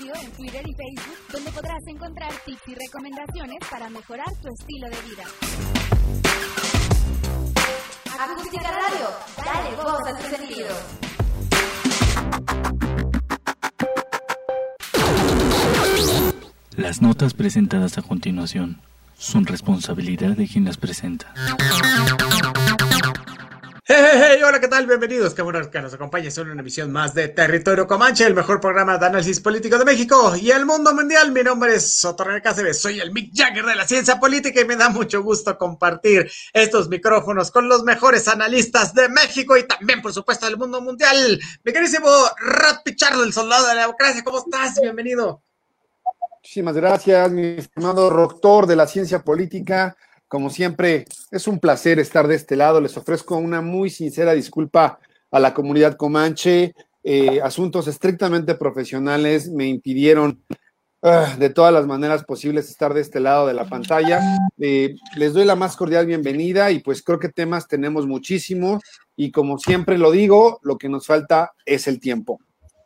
En Twitter y Facebook, donde podrás encontrar tips y recomendaciones para mejorar tu estilo de vida. Acústica Radio, dale voz a tu sentido. Las notas presentadas a continuación son responsabilidad de quien las presenta. Hey, hola, ¿qué tal? Bienvenidos, qué bueno que nos acompañes en una emisión más de Territorio Comanche, el mejor programa de análisis político de México y el mundo mundial. Mi nombre es Sotorre Cáceres, soy el Mick Jagger de la ciencia política y me da mucho gusto compartir estos micrófonos con los mejores analistas de México y también, por supuesto, del mundo mundial. Mi querísimo Rat Pichardo, el soldado de la democracia, ¿cómo estás? Bienvenido. Muchísimas gracias, mi estimado doctor de la ciencia política. Como siempre, es un placer estar de este lado. Les ofrezco una muy sincera disculpa a la comunidad comanche. Eh, asuntos estrictamente profesionales me impidieron uh, de todas las maneras posibles estar de este lado de la pantalla. Eh, les doy la más cordial bienvenida y pues creo que temas tenemos muchísimo y como siempre lo digo, lo que nos falta es el tiempo.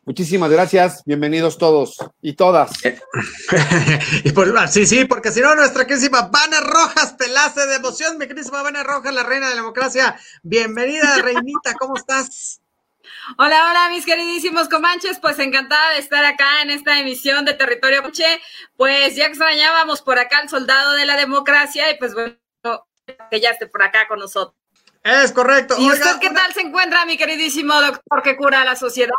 Muchísimas gracias, bienvenidos todos y todas. y por, sí, sí, porque si no, nuestra querísima Vana Rojas te la hace de emoción, mi querísima Vana Rojas, la reina de la democracia. Bienvenida, reinita, ¿cómo estás? Hola, hola, mis queridísimos comanches, pues encantada de estar acá en esta emisión de Territorio Comanche. Pues ya extrañábamos por acá al soldado de la democracia y pues bueno, que ya esté por acá con nosotros. Es correcto. ¿Y usted qué tal se encuentra, mi queridísimo doctor que cura a la sociedad?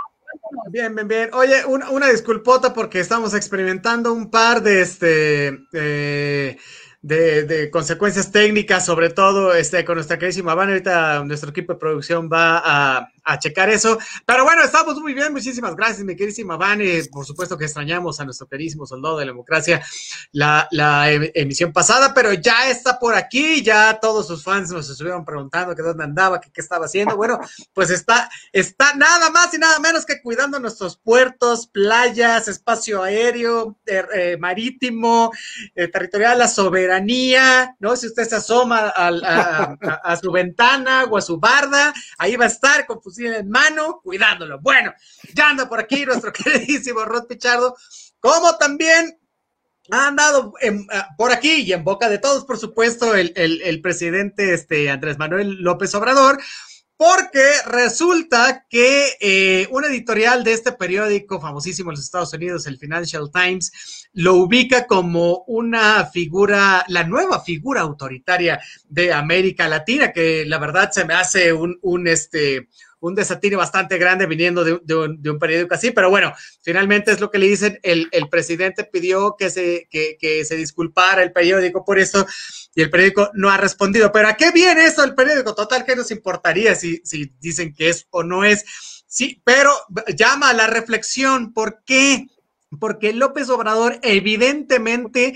Bien, bien, bien. Oye, una, una, disculpota porque estamos experimentando un par de este eh, de, consecuencias técnicas, sobre todo este, con nuestra queridísima Van. Ahorita nuestro equipo de producción va a, a, checar eso. Pero bueno, estamos muy bien. Muchísimas gracias, mi queridísima Van. por supuesto que extrañamos a nuestro queridísimo soldado de la democracia la, la em, emisión pasada, pero ya está por aquí. Ya todos sus fans nos estuvieron preguntando que dónde andaba, que qué estaba haciendo. Bueno, pues está, está nada más y nada menos que cuidando nuestros puertos, playas, espacio aéreo, eh, eh, marítimo, eh, territorial, la soberanía ¿no? Si usted se asoma a, a, su ventana o a su barda, ahí va a estar con fusil en mano, cuidándolo. Bueno, ya anda por aquí nuestro queridísimo Rod Pichardo, como también ha andado en, por aquí y en boca de todos, por supuesto, el, el, presidente este, Andrés Manuel López Obrador, porque resulta que eh, un editorial de este periódico famosísimo en los Estados Unidos, el Financial Times, lo ubica como una figura, la nueva figura autoritaria de América Latina, que la verdad se me hace un, un este, un desatino bastante grande viniendo de, un, periódico así, pero bueno, finalmente es lo que le dicen, el, el presidente pidió que se, que, se disculpara el periódico por eso y el periódico no ha respondido, pero ¿a qué viene eso el periódico? Total, ¿qué nos importaría si, si dicen que es o no es? Sí, pero llama a la reflexión, ¿por qué? Porque López Obrador evidentemente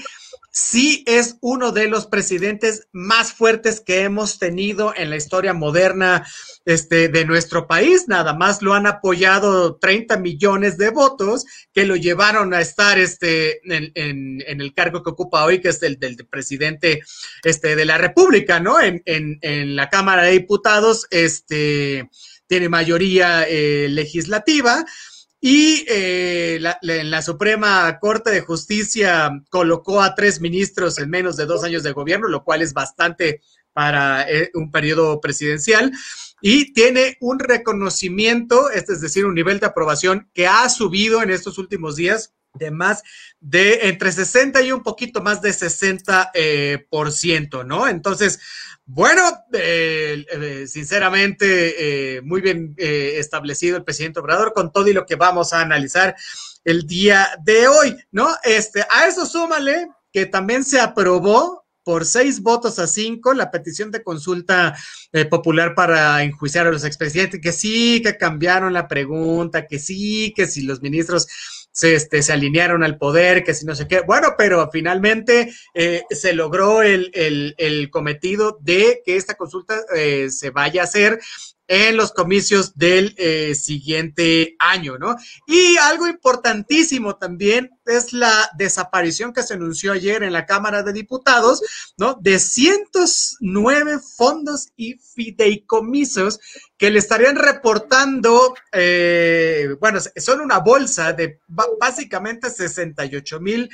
sí es uno de los presidentes más fuertes que hemos tenido en la historia moderna este, de nuestro país. Nada más lo han apoyado 30 millones de votos que lo llevaron a estar este, en, el cargo que ocupa hoy, que es el del, presidente este, de la República, ¿no? En, en, la Cámara de Diputados, este, tiene mayoría eh, legislativa. Y eh, la, Suprema Corte de Justicia colocó a tres ministros en menos de dos años de gobierno, lo cual es bastante para eh, un periodo presidencial. Y tiene un reconocimiento, este es decir, un nivel de aprobación que ha subido en estos últimos días de más de entre 60 y un poquito más de 60 eh, por ciento, ¿no? Entonces, bueno, eh, eh, sinceramente, eh, muy bien eh, establecido el presidente Obrador con todo y lo que vamos a analizar el día de hoy, ¿no? Este, a eso súmale que también se aprobó por seis votos a cinco la petición de consulta eh, popular para enjuiciar a los expresidentes, que sí, que cambiaron la pregunta, que sí, que si los ministros se, este, se alinearon al poder, que si no sé qué. Bueno, pero finalmente eh, se logró el, el, el, cometido de que esta consulta eh, se vaya a hacer en los comicios del eh, siguiente año, ¿no? Y algo importantísimo también es la desaparición que se anunció ayer en la Cámara de Diputados, ¿no? De 109 fondos y fideicomisos que le estarían reportando, eh, bueno, son una bolsa de básicamente 68 mil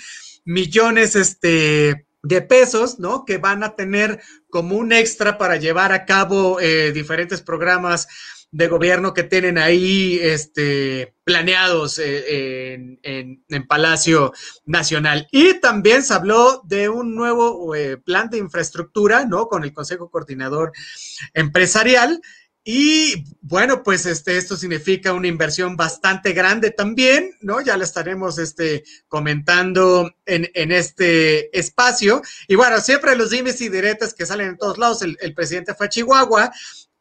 millones, este, de pesos, ¿no? Que van a tener como un extra para llevar a cabo eh, diferentes programas de gobierno que tienen ahí este, planeados eh, en, en, Palacio Nacional. Y también se habló de un nuevo eh, plan de infraestructura, ¿no? Con el Consejo Coordinador Empresarial. Y bueno, pues este, esto significa una inversión bastante grande también, ¿no? Ya la estaremos este, comentando en, en este espacio. Y bueno, siempre los dimes y diretas que salen en todos lados, el, el presidente fue a Chihuahua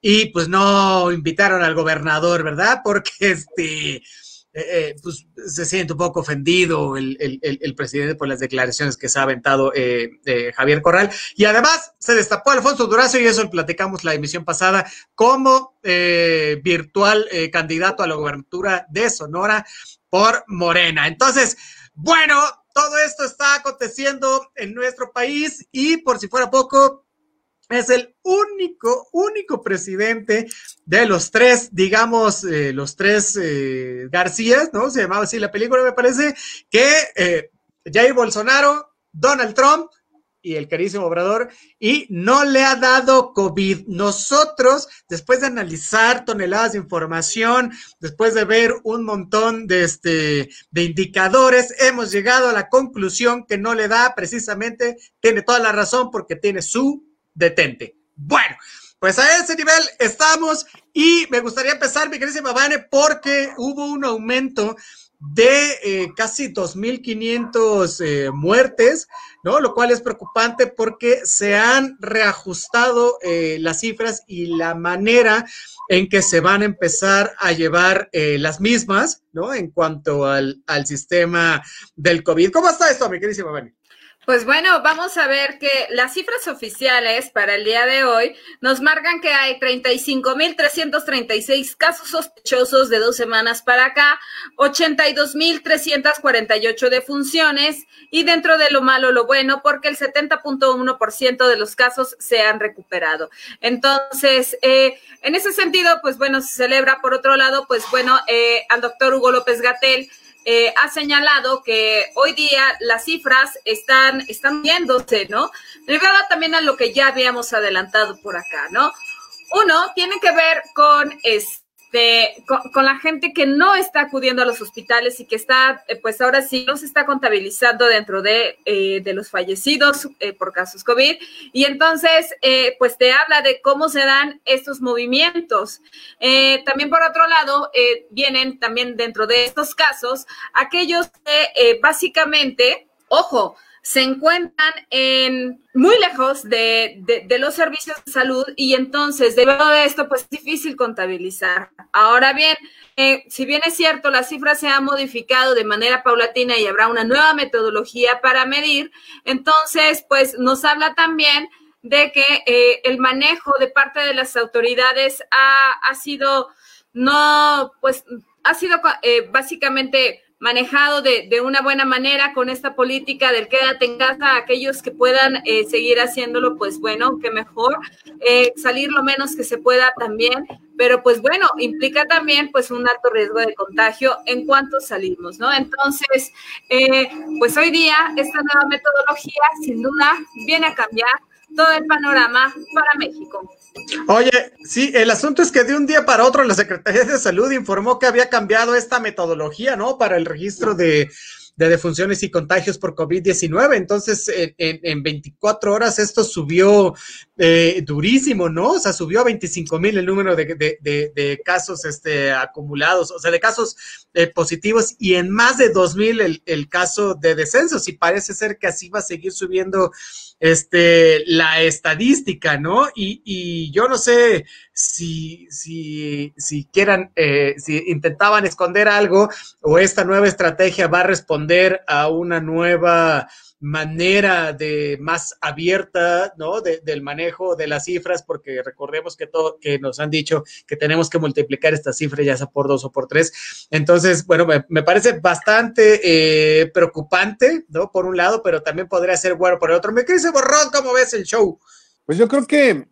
y pues no invitaron al gobernador, ¿verdad? Porque este, eh, eh, pues se siente un poco ofendido el, presidente por las declaraciones que se ha aventado eh, Javier Corral. Y además se destapó Alfonso Durazo, y eso lo platicamos la emisión pasada, como virtual candidato a la gobernatura de Sonora por Morena. Entonces, bueno, todo esto está aconteciendo en nuestro país y por si fuera poco, es el único, único presidente de los tres, digamos, eh, los tres eh, Garcías, ¿no? Se llamaba así la película, me parece, que eh, Jair Bolsonaro, Donald Trump y el carísimo Obrador, y no le ha dado COVID. Nosotros, después de analizar toneladas de información, después de ver un montón de, este, de indicadores, hemos llegado a la conclusión que no le da precisamente, tiene toda la razón porque tiene su detente. Bueno, pues a ese nivel estamos y me gustaría empezar, mi querísima Vane, porque hubo un aumento de eh, casi 2.500 eh, muertes, ¿no? Lo cual es preocupante porque se han reajustado eh, las cifras y la manera en que se van a empezar a llevar las mismas, ¿no? En cuanto al, al sistema del COVID. ¿Cómo está esto, mi querísima Vane? Pues bueno, vamos a ver que las cifras oficiales para el día de hoy nos marcan que hay 35.336 casos sospechosos de dos semanas para acá, 82.348 defunciones y dentro de lo malo, lo bueno, porque el 70.1% de los casos se han recuperado. Entonces, eh, en ese sentido, pues bueno, se celebra por otro lado, pues bueno, eh, al doctor Hugo López Gatel eh, ha señalado que hoy día las cifras están, están viéndose, ¿no? También a lo que ya habíamos adelantado por acá, ¿no? Uno tiene que ver con, con, la gente que no está acudiendo a los hospitales y que está, eh, pues ahora sí, no se está contabilizando dentro de, eh, de los fallecidos eh, por casos COVID. Y entonces, pues te habla de cómo se dan estos movimientos. también por otro lado, vienen también dentro de estos casos aquellos que básicamente, ojo, se encuentran en muy lejos de, los servicios de salud y entonces debido a esto pues es difícil contabilizar. Ahora bien, eh, si bien es cierto, la cifra se ha modificado de manera paulatina y habrá una nueva metodología para medir, entonces pues nos habla también de que eh, el manejo de parte de las autoridades ha, ha sido no, pues ha sido eh, básicamente manejado de, de, una buena manera con esta política del quédate en casa, aquellos que puedan eh, seguir haciéndolo, pues bueno, que mejor, eh, salir lo menos que se pueda también, pero pues bueno, implica también pues un alto riesgo de contagio en cuanto salimos, ¿no? Entonces, eh, pues hoy día esta nueva metodología sin duda viene a cambiar todo el panorama para México. Oye, sí, el asunto es que de un día para otro la Secretaría de Salud informó que había cambiado esta metodología, ¿no? Para el registro de, de defunciones y contagios por COVID-19. Entonces, en, en, 24 horas esto subió eh, durísimo, ¿no? O sea, subió a 25 mil el número de, de, casos este, acumulados, o sea, de casos eh, positivos y en más de 2 mil el, el caso de descensos. Y parece ser que así va a seguir subiendo este, la estadística, ¿no? Y, y yo no sé si, si, si quieran, eh, si intentaban esconder algo o esta nueva estrategia va a responder a una nueva manera de más abierta, ¿no? del manejo de las cifras, porque recordemos que todo, que nos han dicho que tenemos que multiplicar estas cifras ya sea por dos o por tres. Entonces, bueno, me, parece bastante eh, preocupante, ¿no? Por un lado, pero también podría ser bueno por el otro. Me dice Borrón, ¿cómo ves el show? Pues yo creo que,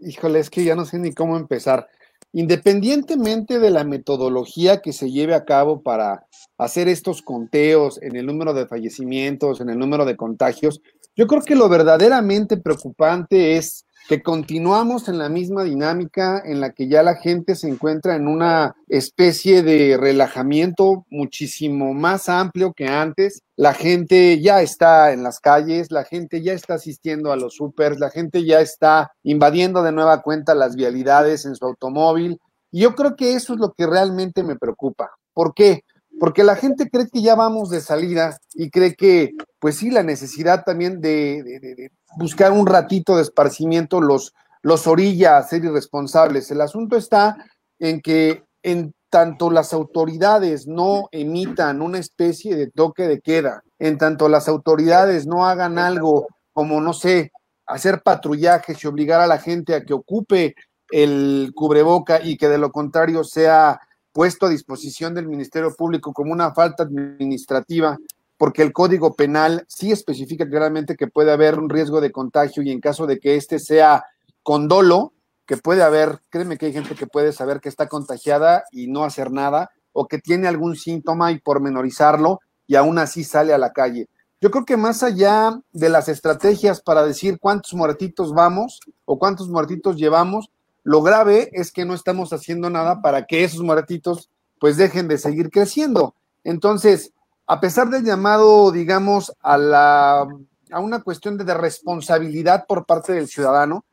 híjole, es que ya no sé ni cómo empezar. Independientemente de la metodología que se lleve a cabo para hacer estos conteos en el número de fallecimientos, en el número de contagios, yo creo que lo verdaderamente preocupante es que continuamos en la misma dinámica en la que ya la gente se encuentra en una especie de relajamiento muchísimo más amplio que antes. La gente ya está en las calles, la gente ya está asistiendo a los supers, la gente ya está invadiendo de nueva cuenta las vialidades en su automóvil. Y yo creo que eso es lo que realmente me preocupa. ¿Por qué? Porque la gente cree que ya vamos de salida y cree que, pues sí, la necesidad también de, buscar un ratito de esparcimiento los, los orilla a ser irresponsables. El asunto está en que en tanto las autoridades no emitan una especie de toque de queda, en tanto las autoridades no hagan algo como, no sé, hacer patrullajes y obligar a la gente a que ocupe el cubreboca y que de lo contrario sea puesto a disposición del Ministerio Público como una falta administrativa, porque el Código Penal sí especifica claramente que puede haber un riesgo de contagio y en caso de que éste sea con dolo, que puede haber, créeme que hay gente que puede saber que está contagiada y no hacer nada, o que tiene algún síntoma y pormenorizarlo y aún así sale a la calle. Yo creo que más allá de las estrategias para decir cuántos muertitos vamos o cuántos muertitos llevamos, lo grave es que no estamos haciendo nada para que esos muertitos pues dejen de seguir creciendo. Entonces, a pesar del llamado, digamos, a la a una cuestión de, responsabilidad por parte del ciudadano,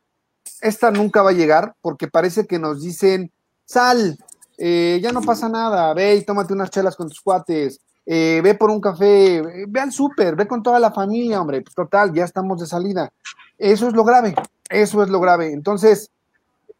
esta nunca va a llegar porque parece que nos dicen, sal, eh, ya no pasa nada, ve y tómate unas chelas con tus cuates, eh, ve por un café, eh, ve al súper, ve con toda la familia, hombre, total, ya estamos de salida. Eso es lo grave, eso es lo grave. Entonces,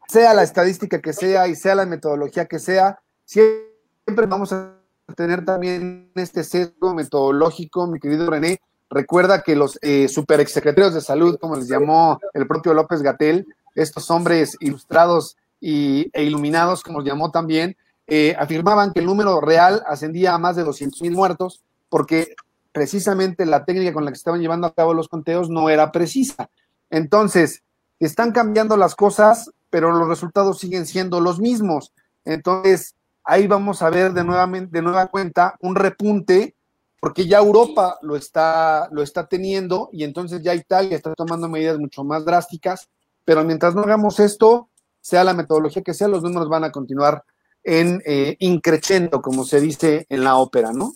sea la estadística que sea y sea la metodología que sea, siempre vamos a tener también este sesgo metodológico, mi querido René. Recuerda que los eh, super exsecretarios de salud, como les llamó el propio López Gatel, estos hombres ilustrados y, e iluminados, como los llamó también, eh, afirmaban que el número real ascendía a más de 200 mil muertos, porque precisamente la técnica con la que estaban llevando a cabo los conteos no era precisa. Entonces, están cambiando las cosas pero los resultados siguen siendo los mismos. Entonces, ahí vamos a ver de, de nueva cuenta un repunte, porque ya Europa lo está, lo está teniendo y entonces ya Italia está tomando medidas mucho más drásticas, pero mientras no hagamos esto, sea la metodología que sea, los números van a continuar en eh, como se dice en la ópera, ¿no?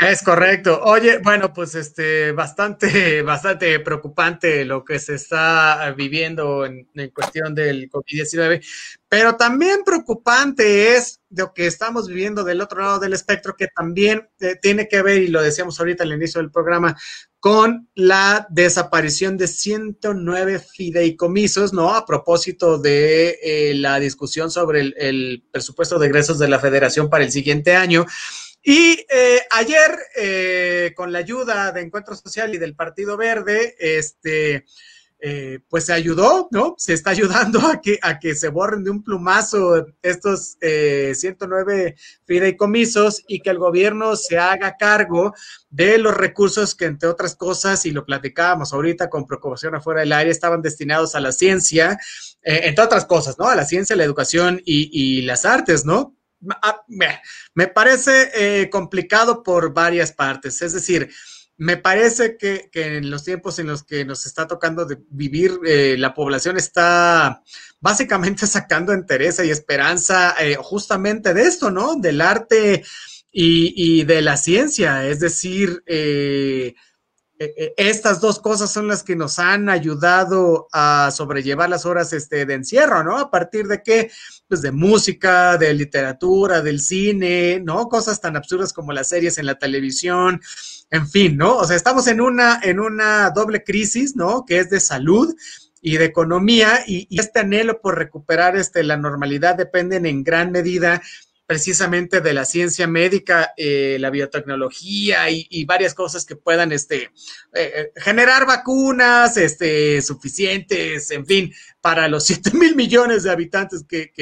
Es correcto. Oye, bueno, pues este, bastante, bastante preocupante lo que se está viviendo en, cuestión del COVID-19, pero también preocupante es lo que estamos viviendo del otro lado del espectro, que también eh, tiene que ver, y lo decíamos ahorita al inicio del programa, con la desaparición de 109 fideicomisos, ¿no? A propósito de eh, la discusión sobre el, el presupuesto de egresos de la federación para el siguiente año. Y eh, ayer, eh, con la ayuda de Encuentro Social y del Partido Verde, este, eh, pues se ayudó, ¿no? Se está ayudando a que, a que se borren de un plumazo estos 109 fideicomisos y que el gobierno se haga cargo de los recursos que, entre otras cosas, y lo platicábamos ahorita con preocupación afuera del área, estaban destinados a la ciencia, entre otras cosas, ¿no? A la ciencia, la educación y, y las artes, ¿no? Ah, me parece eh, complicado por varias partes. Es decir, me parece que, en los tiempos en los que nos está tocando vivir, eh, la población está básicamente sacando entereza y esperanza eh, justamente de esto, ¿no? Del arte y, de la ciencia. Es decir, estas dos cosas son las que nos han ayudado a sobrellevar las horas este, de encierro, ¿no? A partir de qué? Pues de música, de literatura, del cine, ¿no? Cosas tan absurdas como las series en la televisión, en fin, ¿no? O sea, estamos en una, en una doble crisis, ¿no? Que es de salud y de economía y, este anhelo por recuperar este, la normalidad dependen en gran medida precisamente de la ciencia médica, eh, la biotecnología y, varias cosas que puedan este, eh, generar vacunas este, suficientes, en fin, para los 7 mil millones de habitantes que,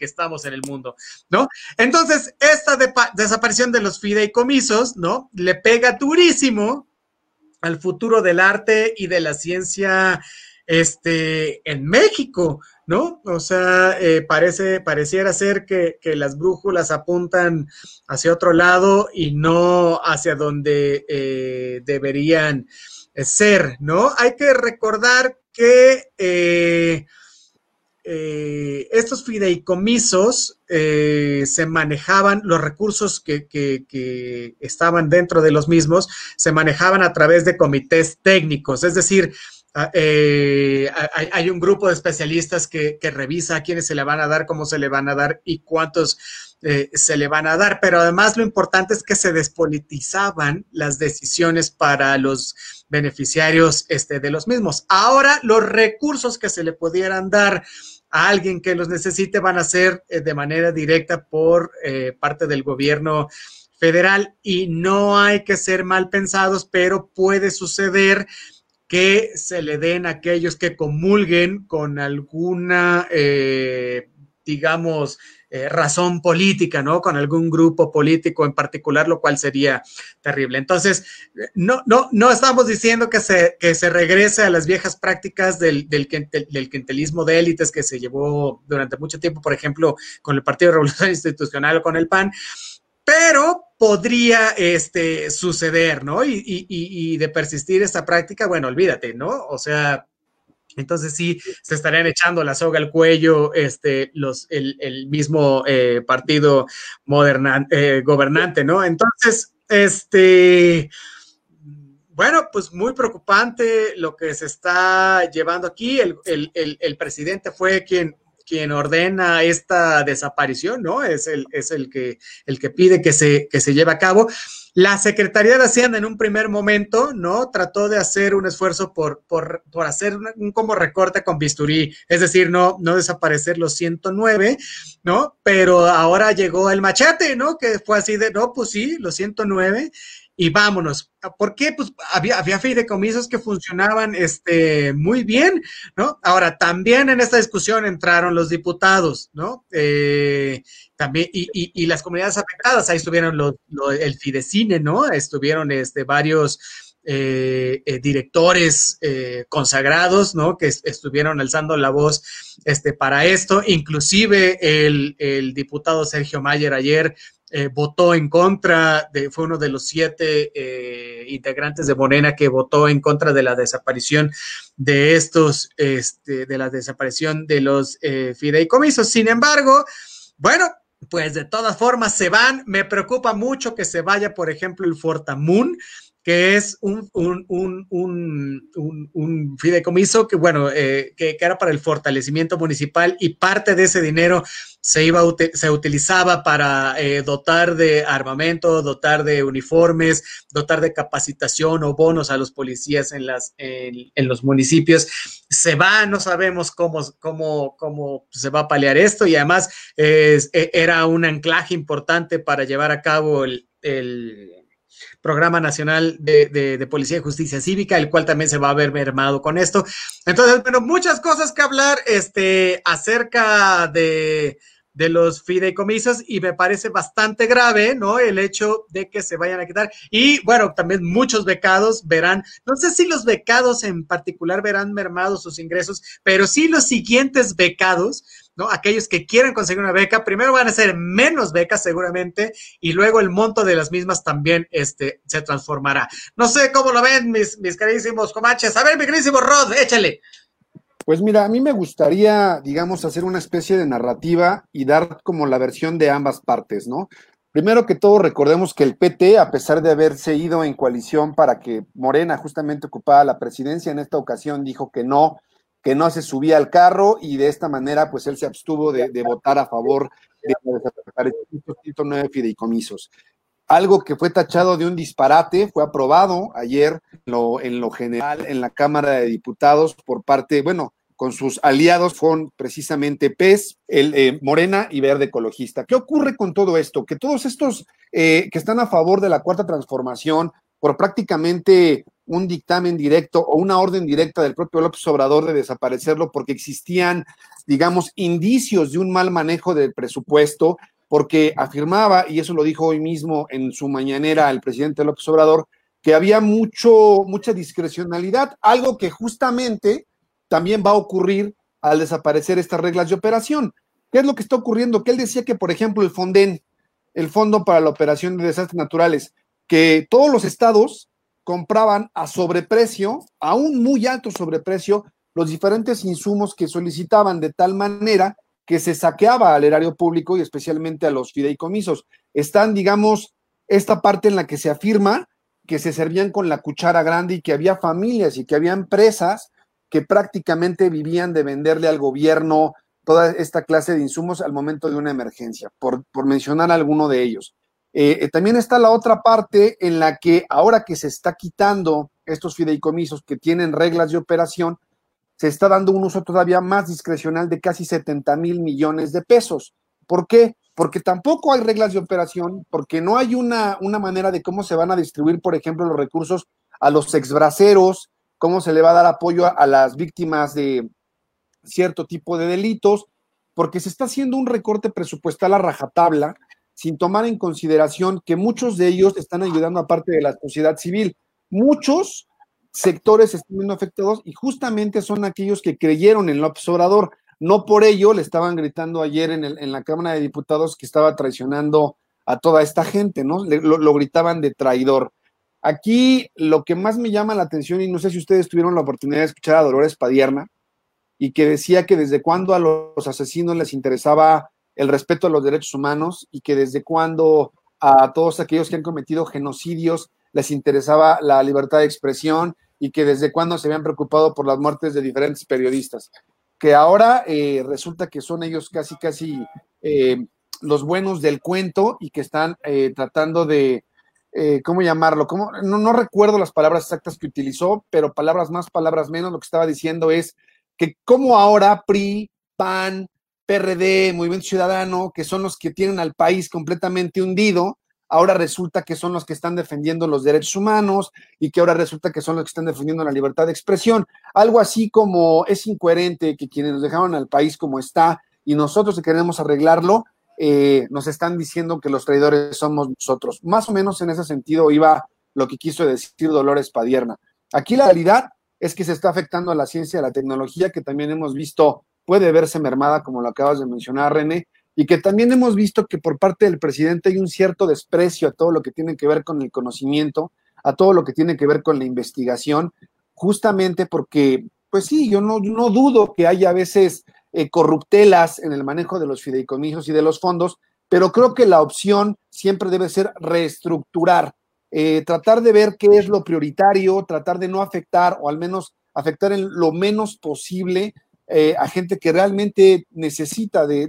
estamos en el mundo, ¿no? Entonces, esta desaparición de los fideicomisos, ¿no? Le pega durísimo al futuro del arte y de la ciencia este, en México, ¿no? O sea, eh, parece, pareciera ser que, las brújulas apuntan hacia otro lado y no hacia donde eh, deberían eh, ser, ¿no? Hay que recordar que estos fideicomisos se manejaban, los recursos que, que, estaban dentro de los mismos se manejaban a través de comités técnicos, es decir, eh, hay, un grupo de especialistas que, revisa a quiénes se le van a dar, cómo se le van a dar y cuántos eh, se le van a dar. Pero además lo importante es que se despolitizaban las decisiones para los beneficiarios este, de los mismos. Ahora los recursos que se le pudieran dar a alguien que los necesite van a ser eh, de manera directa por parte del gobierno federal y no hay que ser mal pensados, pero puede suceder que se le den a aquellos que comulguen con alguna, eh, digamos, eh, razón política, ¿no? Con algún grupo político en particular, lo cual sería terrible. Entonces, no, no, no estamos diciendo que se, que se regrese a las viejas prácticas del, del, quintelismo de élites que se llevó durante mucho tiempo, por ejemplo, con el Partido Revolucionario Institucional o con el PAN, pero podría este, suceder, ¿no? Y, de persistir esta práctica, bueno, olvídate, ¿no? O sea, entonces sí, se estarían echando la soga al cuello este, los, el, mismo eh, partido eh, gobernante, ¿no? Entonces, este, bueno, pues muy preocupante lo que se está llevando aquí. El, el presidente fue quien quien ordena esta desaparición, ¿no? Es el, es el, que, el que pide que se, que se lleve a cabo. La Secretaría de Hacienda en un primer momento, ¿no? Trató de hacer un esfuerzo por, por, por hacer un, como recorte con bisturí, es decir, no, no desaparecer los 109, ¿no? Pero ahora llegó el machete, ¿no? Que fue así de, no, pues sí, los 109 y vámonos. ¿Por qué? Pues había, había fideicomisos que funcionaban este, muy bien, ¿no? Ahora, también en esta discusión entraron los diputados, ¿no? Eh, también, y, y, las comunidades afectadas, ahí estuvieron los, el Fidecine, ¿no? Estuvieron este, varios eh, eh, directores consagrados, ¿no? Que estuvieron alzando la voz este, para esto. Inclusive el, el diputado Sergio Mayer ayer eh, votó en contra, de, fue uno de los siete eh, integrantes de Morena que votó en contra de la desaparición de estos, este, de la desaparición de los eh, fideicomisos. Sin embargo, bueno, pues de todas formas se van. Me preocupa mucho que se vaya, por ejemplo, el Fortamun, que es un, un, un, un fideicomiso que, bueno, eh, que, era para el fortalecimiento municipal y parte de ese dinero se, iba, se utilizaba para eh, dotar de armamento, dotar de uniformes, dotar de capacitación o bonos a los policías en, las, en, en los municipios. Se va, no sabemos cómo, cómo, cómo se va a paliar esto y además e, era un anclaje importante para llevar a cabo el, el Programa Nacional de, Policía y Justicia Cívica, el cual también se va a ver mermado con esto. Entonces, bueno, muchas cosas que hablar este, acerca de, de los fideicomisos y me parece bastante grave, ¿no? El hecho de que se vayan a quitar. Y bueno, también muchos becados verán, no sé si los becados en particular verán mermados sus ingresos, pero sí los siguientes becados ¿no? Aquellos que quieren conseguir una beca, primero van a ser menos becas seguramente y luego el monto de las mismas también este, se transformará. No sé cómo lo ven mis, mis carísimos comaches. A ver, mi queridísimo Rod, échale. Pues mira, a mí me gustaría, digamos, hacer una especie de narrativa y dar como la versión de ambas partes, ¿no? Primero que todo, recordemos que el PT, a pesar de haberse ido en coalición para que Morena justamente ocupara la presidencia, en esta ocasión dijo que no, que no se subía al carro y de esta manera pues él se abstuvo de, votar a favor de los 109 fideicomisos. Algo que fue tachado de un disparate fue aprobado ayer en lo, en lo general en la Cámara de Diputados por parte, bueno, con sus aliados fueron precisamente PES, el, eh, Morena y Verde Ecologista. ¿Qué ocurre con todo esto? Que todos estos eh, que están a favor de la cuarta transformación, por prácticamente un dictamen directo o una orden directa del propio López Obrador de desaparecerlo porque existían, digamos, indicios de un mal manejo del presupuesto, porque afirmaba, y eso lo dijo hoy mismo en su mañanera el presidente López Obrador, que había mucho, mucha discrecionalidad, algo que justamente también va a ocurrir al desaparecer estas reglas de operación. ¿Qué es lo que está ocurriendo? Que él decía que, por ejemplo, el FONDEN, el Fondo para la Operación de Desastres Naturales, que todos los estados compraban a sobreprecio, a un muy alto sobreprecio, los diferentes insumos que solicitaban de tal manera que se saqueaba al erario público y especialmente a los fideicomisos. Están, digamos, esta parte en la que se afirma que se servían con la cuchara grande y que había familias y que había empresas que prácticamente vivían de venderle al gobierno toda esta clase de insumos al momento de una emergencia, por, por mencionar alguno de ellos. Eh, eh, también está la otra parte en la que ahora que se está quitando estos fideicomisos que tienen reglas de operación, se está dando un uso todavía más discrecional de casi 70 mil millones de pesos. ¿Por qué? Porque tampoco hay reglas de operación, porque no hay una, una manera de cómo se van a distribuir, por ejemplo, los recursos a los exbraceros, cómo se le va a dar apoyo a, a las víctimas de cierto tipo de delitos, porque se está haciendo un recorte presupuestal a rajatabla sin tomar en consideración que muchos de ellos están ayudando a parte de la sociedad civil. Muchos sectores están siendo afectados y justamente son aquellos que creyeron en López Obrador. No por ello le estaban gritando ayer en, el, en la Cámara de Diputados que estaba traicionando a toda esta gente, ¿no? lo, lo gritaban de traidor. Aquí lo que más me llama la atención, y no sé si ustedes tuvieron la oportunidad de escuchar a Dolores Padierna, y que decía que desde cuándo a los asesinos les interesaba el respeto a los derechos humanos y que desde cuando a todos aquellos que han cometido genocidios les interesaba la libertad de expresión y que desde cuándo se habían preocupado por las muertes de diferentes periodistas. Que ahora eh, resulta que son ellos casi, casi eh, los buenos del cuento y que están eh, tratando de, ¿cómo llamarlo? ¿Cómo? No, no recuerdo las palabras exactas que utilizó, pero palabras más, palabras menos, lo que estaba diciendo es que como ahora PRI, PAN, PRD, Movimiento Ciudadano, que son los que tienen al país completamente hundido, ahora resulta que son los que están defendiendo los derechos humanos y que ahora resulta que son los que están defendiendo la libertad de expresión. Algo así como es incoherente que quienes nos dejaron al país como está y nosotros que queremos arreglarlo, eh, nos están diciendo que los traidores somos nosotros. Más o menos en ese sentido iba lo que quiso decir Dolores Padierna. Aquí la realidad es que se está afectando a la ciencia, a la tecnología, que también hemos visto puede verse mermada, como lo acabas de mencionar, René, y que también hemos visto que por parte del presidente hay un cierto desprecio a todo lo que tiene que ver con el conocimiento, a todo lo que tiene que ver con la investigación, justamente porque, pues sí, yo no, no dudo que haya a veces eh, corruptelas en el manejo de los fideicomisos y de los fondos, pero creo que la opción siempre debe ser reestructurar, eh, tratar de ver qué es lo prioritario, tratar de no afectar o al menos afectar en lo menos posible eh, a gente que realmente necesita de,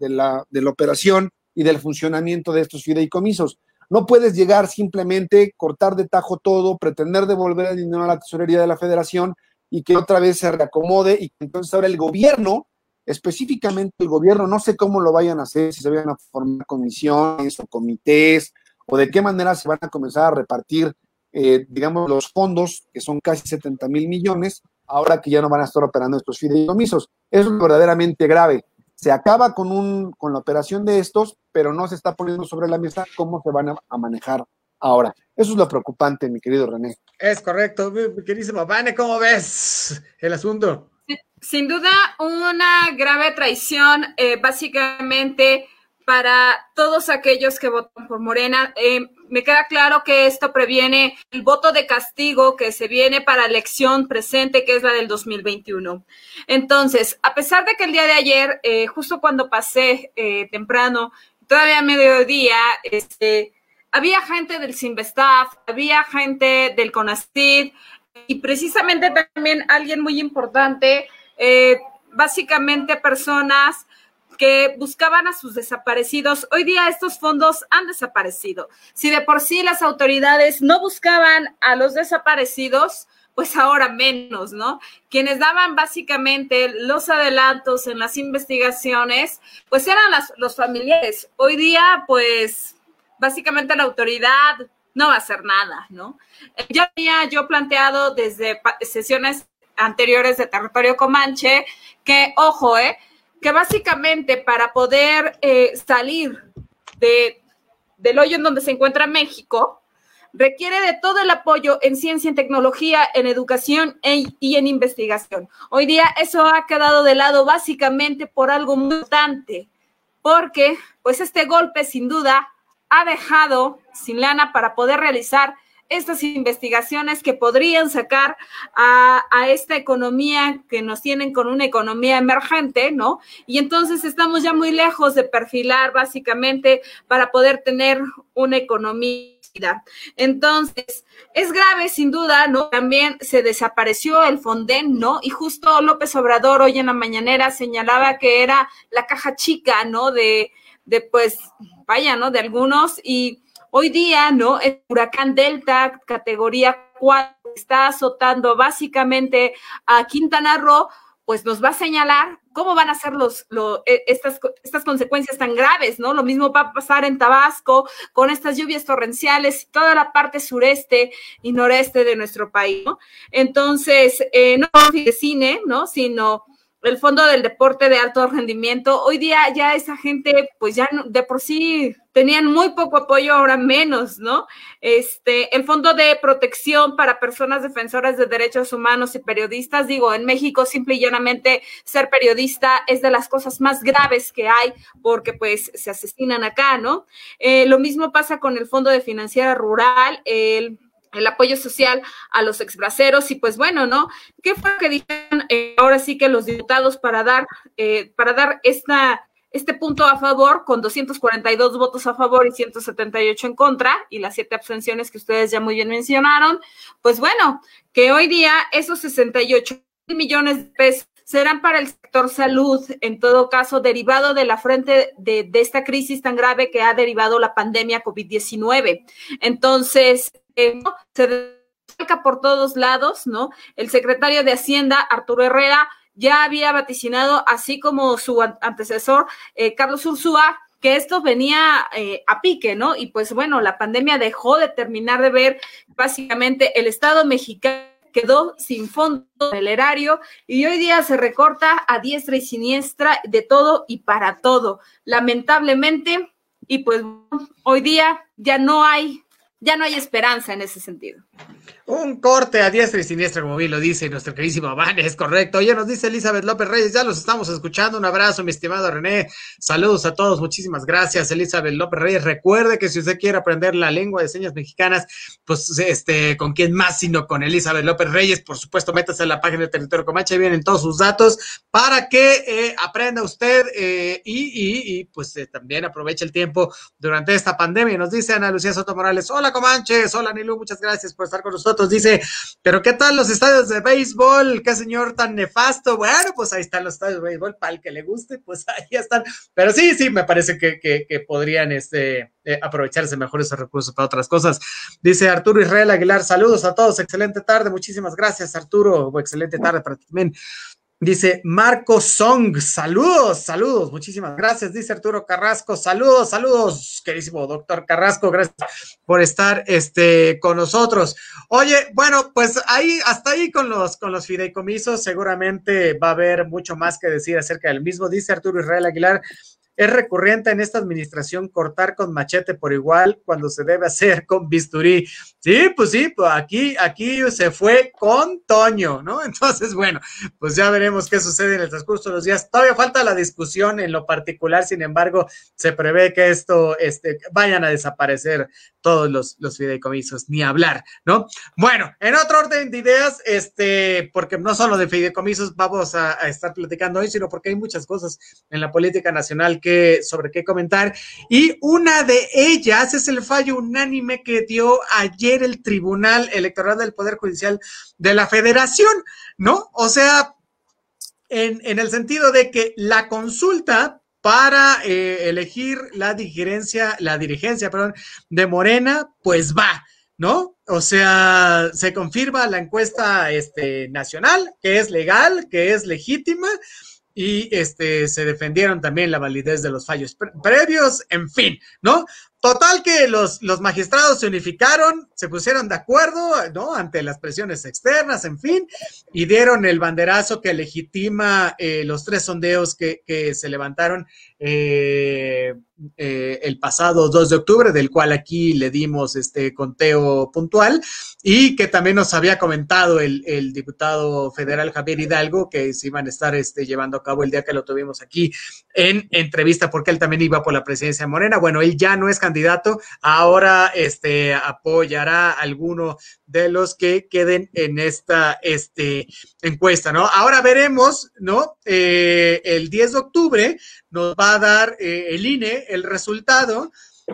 la, operación y del funcionamiento de estos fideicomisos. No puedes llegar simplemente, cortar de tajo todo, pretender devolver el dinero a la tesorería de la federación y que otra vez se reacomode y que entonces ahora el gobierno, específicamente el gobierno, no sé cómo lo vayan a hacer, si se vayan a formar comisiones o comités o de qué manera se van a comenzar a repartir, eh, digamos, los fondos, que son casi 70 mil millones, ahora que ya no van a estar operando estos fideicomisos. Eso es verdaderamente grave. Se acaba con, un, con la operación de estos, pero no se está poniendo sobre la mesa cómo se van a, a manejar ahora. Eso es lo preocupante, mi querido René. Es correcto, mi queridísimo Vane, ¿cómo ves el asunto? Sin duda, una grave traición, eh, básicamente para todos aquellos que votan por Morena. Eh, me queda claro que esto previene el voto de castigo que se viene para elección presente, que es la del 2021. Entonces, a pesar de que el día de ayer, eh, justo cuando pasé eh, temprano, todavía a mediodía, este, había gente del Sinvestaff, había gente del CONASTID y precisamente también alguien muy importante, eh, básicamente personas que buscaban a sus desaparecidos. Hoy día estos fondos han desaparecido. Si de por sí las autoridades no buscaban a los desaparecidos, pues ahora menos, ¿no? Quienes daban básicamente los adelantos en las investigaciones, pues eran las, los familiares. Hoy día, pues básicamente la autoridad no va a hacer nada, ¿no? Ya había yo planteado desde sesiones anteriores de territorio comanche que, ojo, ¿eh? Que básicamente para poder eh, salir de, del hoyo en donde se encuentra México, requiere de todo el apoyo en ciencia, en tecnología, en educación e, y en investigación. Hoy día eso ha quedado de lado básicamente por algo muy importante, porque pues este golpe sin duda ha dejado sin lana para poder realizar estas investigaciones que podrían sacar a, a, esta economía que nos tienen con una economía emergente, ¿no? Y entonces estamos ya muy lejos de perfilar básicamente para poder tener una economía entonces, es grave sin duda, ¿no? También se desapareció el Fonden, ¿no? Y justo López Obrador hoy en la mañanera señalaba que era la caja chica, ¿no? De, de pues, vaya, ¿no? De algunos y hoy día, ¿no? El huracán Delta, categoría 4, está azotando básicamente a Quintana Roo, pues nos va a señalar cómo van a ser los, e, estas, estas consecuencias tan graves, ¿no? Lo mismo va a pasar en Tabasco con estas lluvias torrenciales y toda la parte sureste y noreste de nuestro país, ¿no? Entonces, eh, no de cine, ¿no? Sino el Fondo del Deporte de Alto Rendimiento. Hoy día ya esa gente, pues ya de por sí tenían muy poco apoyo, ahora menos, ¿no? Este, el Fondo de Protección para Personas Defensoras de Derechos Humanos y Periodistas, digo, en México simple y llanamente ser periodista es de las cosas más graves que hay porque pues se asesinan acá, ¿no? Eh, lo mismo pasa con el Fondo de Financiera Rural, el el apoyo social a los exbraceros y pues bueno, ¿no? ¿Qué fue lo que dijeron eh, ahora sí que los diputados para dar, eh, para dar esta, este punto a favor con 242 votos a favor y 178 en contra y las siete abstenciones que ustedes ya muy bien mencionaron? Pues bueno, que hoy día esos 68 millones de pesos serán para el sector salud, en todo caso, derivado de la frente de, esta crisis tan grave que ha derivado la pandemia COVID-19. Entonces, se destaca por todos lados, ¿no? El secretario de Hacienda, Arturo Herrera, ya había vaticinado, así como su antecesor, eh, Carlos Ursúa, que esto venía eh, a pique, ¿no? Y pues bueno, la pandemia dejó de terminar de ver básicamente el Estado mexicano quedó sin fondo en el erario y hoy día se recorta a diestra y siniestra de todo y para todo. Lamentablemente, y pues hoy día ya no hay ya no hay esperanza en ese sentido. Un corte a diestra y siniestra, como bien lo dice nuestro queridísimo Van, es correcto. Oye, nos dice Elizabeth López Reyes, ya los estamos escuchando. Un abrazo, mi estimado René. Saludos a todos, muchísimas gracias, Elizabeth López Reyes. Recuerde que si usted quiere aprender la lengua de señas mexicanas, pues este, con quién más sino con Elizabeth López Reyes. Por supuesto, métase en la página de Territorio Comanche, vienen todos sus datos para que eh, aprenda usted eh, y, pues eh, también aproveche el tiempo durante esta pandemia. Nos dice Ana Lucía Soto Morales, hola Comanches, hola Nilu, muchas gracias por estar con nosotros dice, pero ¿qué tal los estadios de béisbol? ¿Qué señor tan nefasto? Bueno, pues ahí están los estadios de béisbol, para el que le guste, pues ahí están. Pero sí, sí, me parece que, que, podrían este, eh, aprovecharse mejor esos recursos para otras cosas. Dice Arturo Israel Aguilar, saludos a todos, excelente tarde, muchísimas gracias Arturo, excelente tarde para ti también. Dice Marco Song, saludos, saludos, muchísimas gracias. Dice Arturo Carrasco, saludos, saludos, queridísimo doctor Carrasco, gracias por estar este, con nosotros. Oye, bueno, pues ahí, hasta ahí con los, con los fideicomisos, seguramente va a haber mucho más que decir acerca del mismo. Dice Arturo Israel Aguilar, es recurrente en esta administración cortar con machete por igual cuando se debe hacer con bisturí. Sí, pues sí, pues aquí, aquí se fue con Toño, ¿no? Entonces, bueno, pues ya veremos qué sucede en el transcurso de los días. Todavía falta la discusión en lo particular, sin embargo, se prevé que esto este, vayan a desaparecer todos los, los fideicomisos, ni hablar, ¿no? Bueno, en otro orden de ideas, este, porque no solo de fideicomisos vamos a, a estar platicando hoy, sino porque hay muchas cosas en la política nacional que sobre qué comentar. Y una de ellas es el fallo unánime que dio ayer el Tribunal Electoral del Poder Judicial de la Federación, ¿no? O sea, en, el sentido de que la consulta para eh, elegir la dirigencia, la dirigencia, perdón, de Morena, pues va, ¿no? O sea, se confirma la encuesta este, nacional, que es legal, que es legítima, y este, se defendieron también la validez de los fallos previos, en fin, ¿no? Total que los, los magistrados se unificaron, se pusieron de acuerdo, ¿no? Ante las presiones externas, en fin, y dieron el banderazo que legitima eh, los tres sondeos que, que se levantaron eh, eh, el pasado 2 de octubre, del cual aquí le dimos este conteo puntual, y que también nos había comentado el, el diputado federal Javier Hidalgo, que se iban a estar este, llevando a cabo el día que lo tuvimos aquí en entrevista, porque él también iba por la presidencia de Morena. Bueno, él ya no es candidato, ahora este, apoyará a alguno de los que queden en esta este, encuesta, ¿no? Ahora veremos, ¿no? Eh, el 10 de octubre nos va a dar eh, el INE el resultado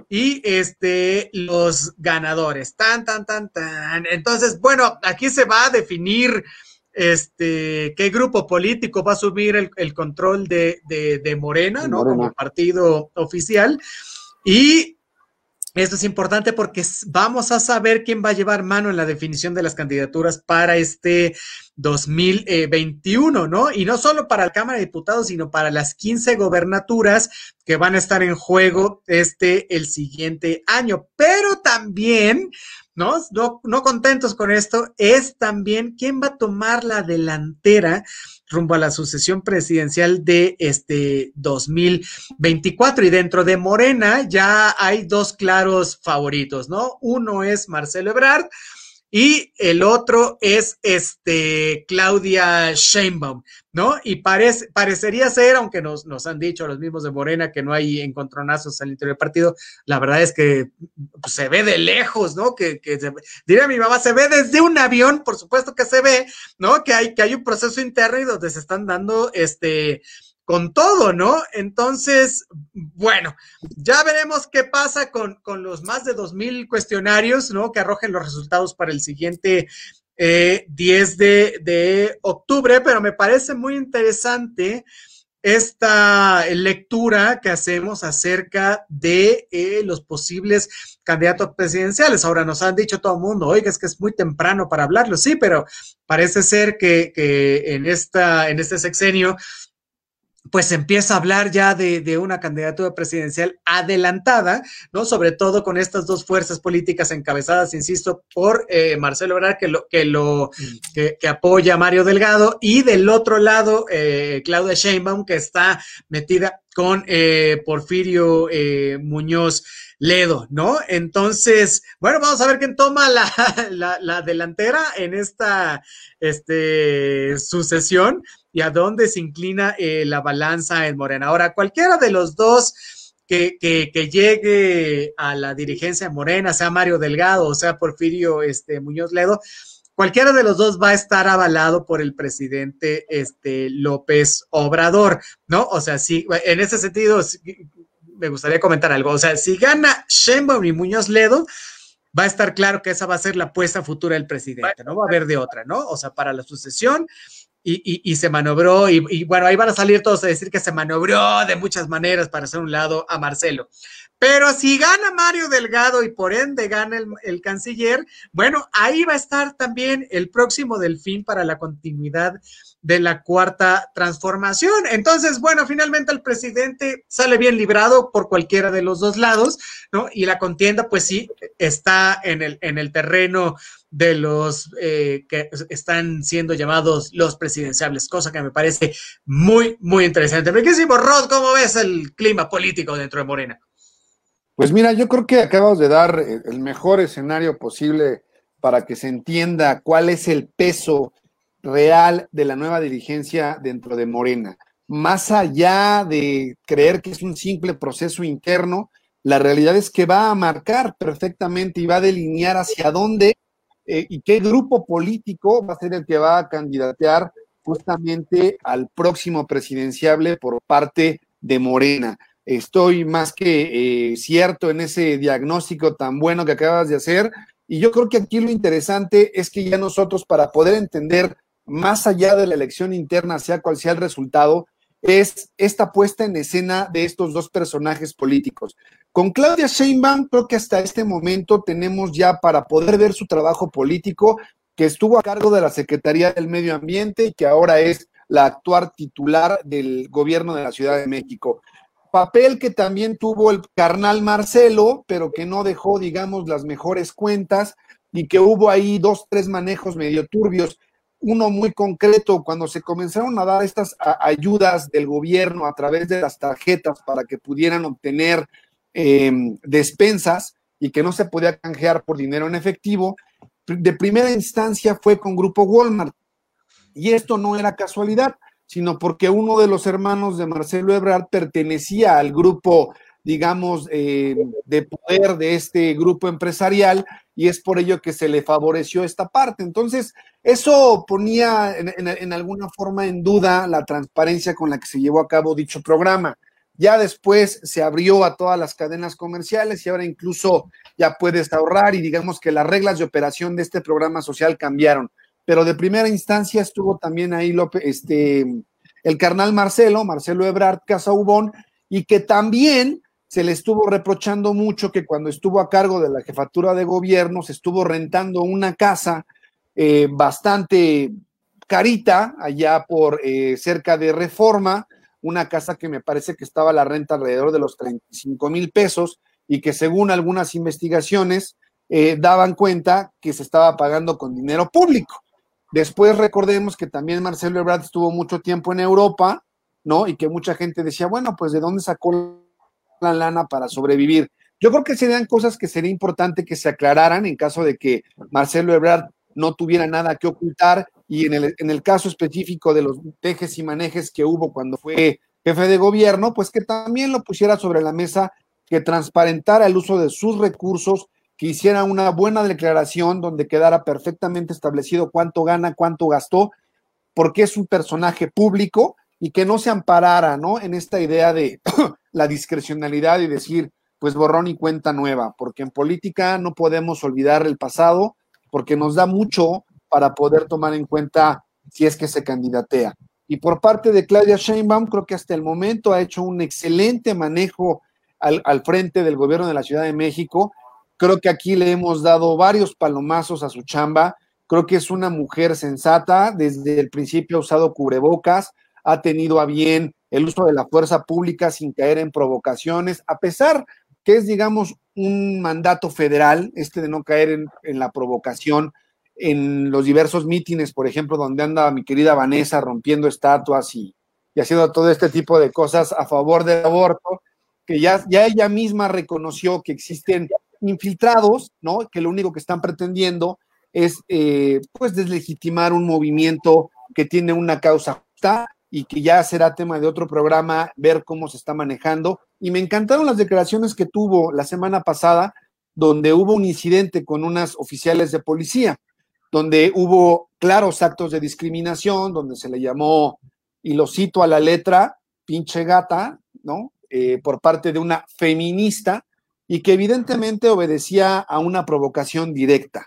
y este los ganadores. Tan, tan, tan, tan. Entonces, bueno, aquí se va a definir este qué grupo político va a asumir el, control de, de, Morena, ¿no? Como partido oficial. Y esto es importante porque vamos a saber quién va a llevar mano en la definición de las candidaturas para este 2021, ¿no? Y no solo para la Cámara de Diputados, sino para las 15 gobernaturas que van a estar en juego este el siguiente año. Pero también, ¿no? No, no contentos con esto, es también quién va a tomar la delantera rumbo a la sucesión presidencial de este 2024. Y dentro de Morena ya hay dos claros favoritos, ¿no? Uno es Marcelo Ebrard y el otro es este Claudia Sheinbaum, ¿no? Y parece, parecería ser, aunque nos, nos han dicho los mismos de Morena que no hay encontronazos al interior del partido, la verdad es que se ve de lejos, ¿no? Que, que diría mi mamá, se ve desde un avión, por supuesto que se ve, ¿no? Que hay, que hay un proceso interno y donde se están dando este con todo, ¿no? Entonces, bueno, ya veremos qué pasa con, los más de 2.000 cuestionarios, ¿no? Que arrojen los resultados para el siguiente 10 eh, de, de, octubre, pero me parece muy interesante esta lectura que hacemos acerca de eh, los posibles candidatos presidenciales. Ahora nos han dicho todo el mundo, oiga, es que es muy temprano para hablarlo, sí, pero parece ser que, que en, esta, en este sexenio pues empieza a hablar ya de, una candidatura presidencial adelantada, ¿no? Sobre todo con estas dos fuerzas políticas encabezadas, insisto, por eh, Marcelo Ebrard, que lo, que lo que, apoya a Mario Delgado, y del otro lado, eh, Claudia Sheinbaum, que está metida con eh, Porfirio Muñoz Ledo, ¿no? Entonces, bueno, vamos a ver quién toma la, la, la delantera en esta este, sucesión y a dónde se inclina eh, la balanza en Morena. Ahora, cualquiera de los dos que, que, llegue a la dirigencia de Morena, sea Mario Delgado o sea Porfirio este, Muñoz Ledo, cualquiera de los dos va a estar avalado por el presidente este, López Obrador, ¿no? O sea, sí, en ese sentido, me gustaría comentar algo. O sea, si gana Sheinbaum y Muñoz Ledo, va a estar claro que esa va a ser la apuesta futura del presidente, no va a haber de otra, ¿no? O sea, para la sucesión y, se manobró, y, bueno, ahí van a salir todos a decir que se manobró de muchas maneras para hacer un lado a Marcelo. Pero si gana Mario Delgado y por ende gana el, canciller, bueno, ahí va a estar también el próximo delfín para la continuidad de la cuarta transformación. Entonces, bueno, finalmente el presidente sale bien librado por cualquiera de los dos lados, ¿no? Y la contienda, pues sí, está en el, en el terreno de los eh, que están siendo llamados los presidenciables, cosa que me parece muy, muy interesante. Riquísimo, Rod, ¿cómo ves el clima político dentro de Morena? Pues mira, yo creo que acabas de dar el mejor escenario posible para que se entienda cuál es el peso real de la nueva dirigencia dentro de Morena. Más allá de creer que es un simple proceso interno, la realidad es que va a marcar perfectamente y va a delinear hacia dónde eh, y qué grupo político va a ser el que va a candidatear justamente al próximo presidenciable por parte de Morena. Estoy más que eh, cierto en ese diagnóstico tan bueno que acabas de hacer. Y yo creo que aquí lo interesante es que ya nosotros, para poder entender más allá de la elección interna, sea cual sea el resultado, es esta puesta en escena de estos dos personajes políticos. Con Claudia Sheinbaum, creo que hasta este momento tenemos ya para poder ver su trabajo político, que estuvo a cargo de la Secretaría del Medio Ambiente y que ahora es la actual titular del gobierno de la Ciudad de México. Papel que también tuvo el carnal Marcelo, pero que no dejó, digamos, las mejores cuentas y que hubo ahí dos, tres manejos medio turbios. Uno muy concreto, cuando se comenzaron a dar estas ayudas del gobierno a través de las tarjetas para que pudieran obtener Em, despensas y que no se podía canjear por dinero en efectivo, de primera instancia fue con Grupo Walmart. Y esto no era casualidad, sino porque uno de los hermanos de Marcelo Ebrard pertenecía al grupo, digamos, eh, de poder de este grupo empresarial y es por ello que se le favoreció esta parte. Entonces, eso ponía en alguna forma en duda la transparencia con la que se llevó a cabo dicho programa. Ya después se abrió a todas las cadenas comerciales y ahora incluso ya puedes ahorrar y digamos que las reglas de operación de este programa social cambiaron. Pero de primera instancia estuvo también ahí López, este, el carnal Marcelo, Marcelo Ebrard Casaubón, y que también se le estuvo reprochando mucho que cuando estuvo a cargo de la jefatura de gobierno se estuvo rentando una casa eh, bastante carita allá por eh, cerca de Reforma, una casa que me parece que estaba a la renta alrededor de los 35 mil pesos y que según algunas investigaciones eh, daban cuenta que se estaba pagando con dinero público. Después recordemos que también Marcelo Ebrard estuvo mucho tiempo en Europa, ¿no? Y que mucha gente decía, bueno, pues de dónde sacó la lana para sobrevivir. Yo creo que serían cosas que sería importante que se aclararan en caso de que Marcelo Ebrard no tuviera nada que ocultar y en el, en el caso específico de los tejes y manejes que hubo cuando fue jefe de gobierno, pues que también lo pusiera sobre la mesa, que transparentara el uso de sus recursos, que hiciera una buena declaración donde quedara perfectamente establecido cuánto gana, cuánto gastó, porque es un personaje público y que no se amparara, ¿no? En esta idea de la discrecionalidad y decir, pues borrón y cuenta nueva, porque en política no podemos olvidar el pasado, porque nos da mucho para poder tomar en cuenta si es que se candidatea. Y por parte de Claudia Sheinbaum, creo que hasta el momento ha hecho un excelente manejo al, frente del gobierno de la Ciudad de México. Creo que aquí le hemos dado varios palomazos a su chamba. Creo que es una mujer sensata. Desde el principio ha usado cubrebocas, ha tenido a bien el uso de la fuerza pública sin caer en provocaciones, a pesar que es, digamos, un mandato federal, este de no caer en, la provocación en los diversos mítines, por ejemplo, donde anda mi querida Vanessa rompiendo estatuas y, haciendo todo este tipo de cosas a favor del aborto, que ya, ya ella misma reconoció que existen infiltrados, ¿no? Que lo único que están pretendiendo es, eh, pues, deslegitimar un movimiento que tiene una causa justa y que ya será tema de otro programa ver cómo se está manejando. Y me encantaron las declaraciones que tuvo la semana pasada, donde hubo un incidente con unas oficiales de policía donde hubo claros actos de discriminación, donde se le llamó, y lo cito a la letra, pinche gata, ¿no? Eh, por parte de una feminista y que evidentemente obedecía a una provocación directa.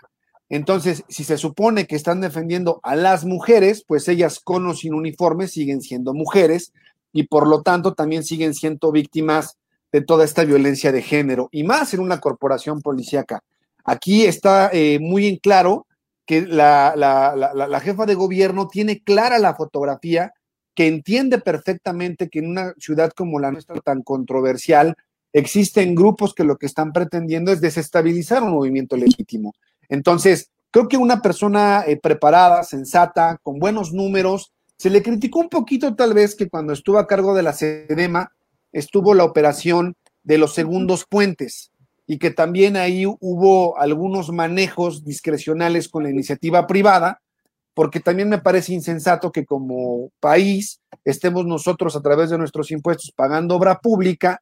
Entonces, si se supone que están defendiendo a las mujeres, pues ellas con o sin uniforme siguen siendo mujeres y por lo tanto también siguen siendo víctimas de toda esta violencia de género y más en una corporación policíaca. Aquí está eh, muy en claro que la, la, jefa de gobierno tiene clara la fotografía, que entiende perfectamente que en una ciudad como la nuestra tan controversial existen grupos que lo que están pretendiendo es desestabilizar un movimiento legítimo. Entonces, creo que una persona eh, preparada, sensata, con buenos números, se le criticó un poquito tal vez que cuando estuvo a cargo de la SEDEMA estuvo la operación de los segundos puentes y que también ahí hubo algunos manejos discrecionales con la iniciativa privada, porque también me parece insensato que como país estemos nosotros a través de nuestros impuestos pagando obra pública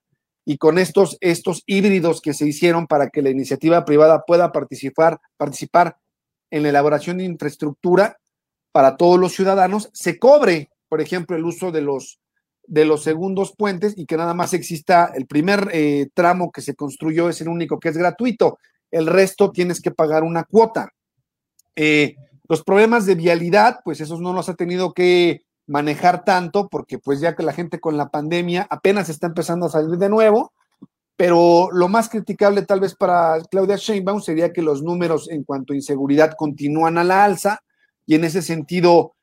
y con estos, estos híbridos que se hicieron para que la iniciativa privada pueda participar, participar en la elaboración de infraestructura para todos los ciudadanos, se cobre, por ejemplo, el uso de los de los segundos puentes y que nada más exista el primer eh, tramo que se construyó es el único que es gratuito. El resto tienes que pagar una cuota. Eh, los problemas de vialidad, pues esos no los ha tenido que manejar tanto, porque pues ya que la gente con la pandemia apenas está empezando a salir de nuevo, pero lo más criticable tal vez para Claudia Sheinbaum sería que los números en cuanto a inseguridad continúan a la alza y en ese sentido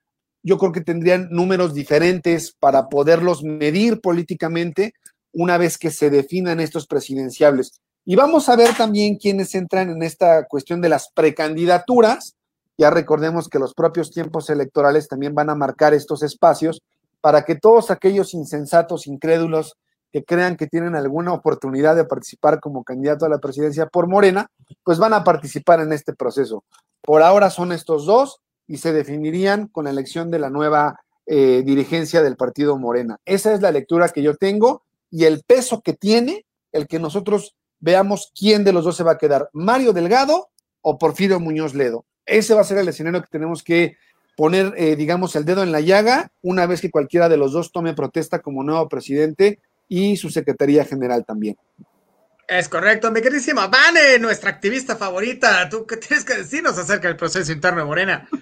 yo creo que tendrían números diferentes para poderlos medir políticamente una vez que se definan estos presidenciables. Y vamos a ver también quiénes entran en esta cuestión de las precandidaturas. Ya recordemos que los propios tiempos electorales también van a marcar estos espacios para que todos aquellos insensatos, incrédulos, que crean que tienen alguna oportunidad de participar como candidato a la presidencia por Morena, pues van a participar en este proceso. Por ahora son estos dos y se definirían con la elección de la nueva eh, dirigencia del partido Morena. Esa es la lectura que yo tengo y el peso que tiene el que nosotros veamos quién de los dos se va a quedar, Mario Delgado o Porfirio Muñoz Ledo. Ese va a ser el escenario que tenemos que poner, eh, digamos, el dedo en la llaga una vez que cualquiera de los dos tome protesta como nuevo presidente y su Secretaría General también. Es correcto, mi queridísima Vane, nuestra activista favorita. ¿Tú qué tienes que decirnos acerca del proceso interno de Morena?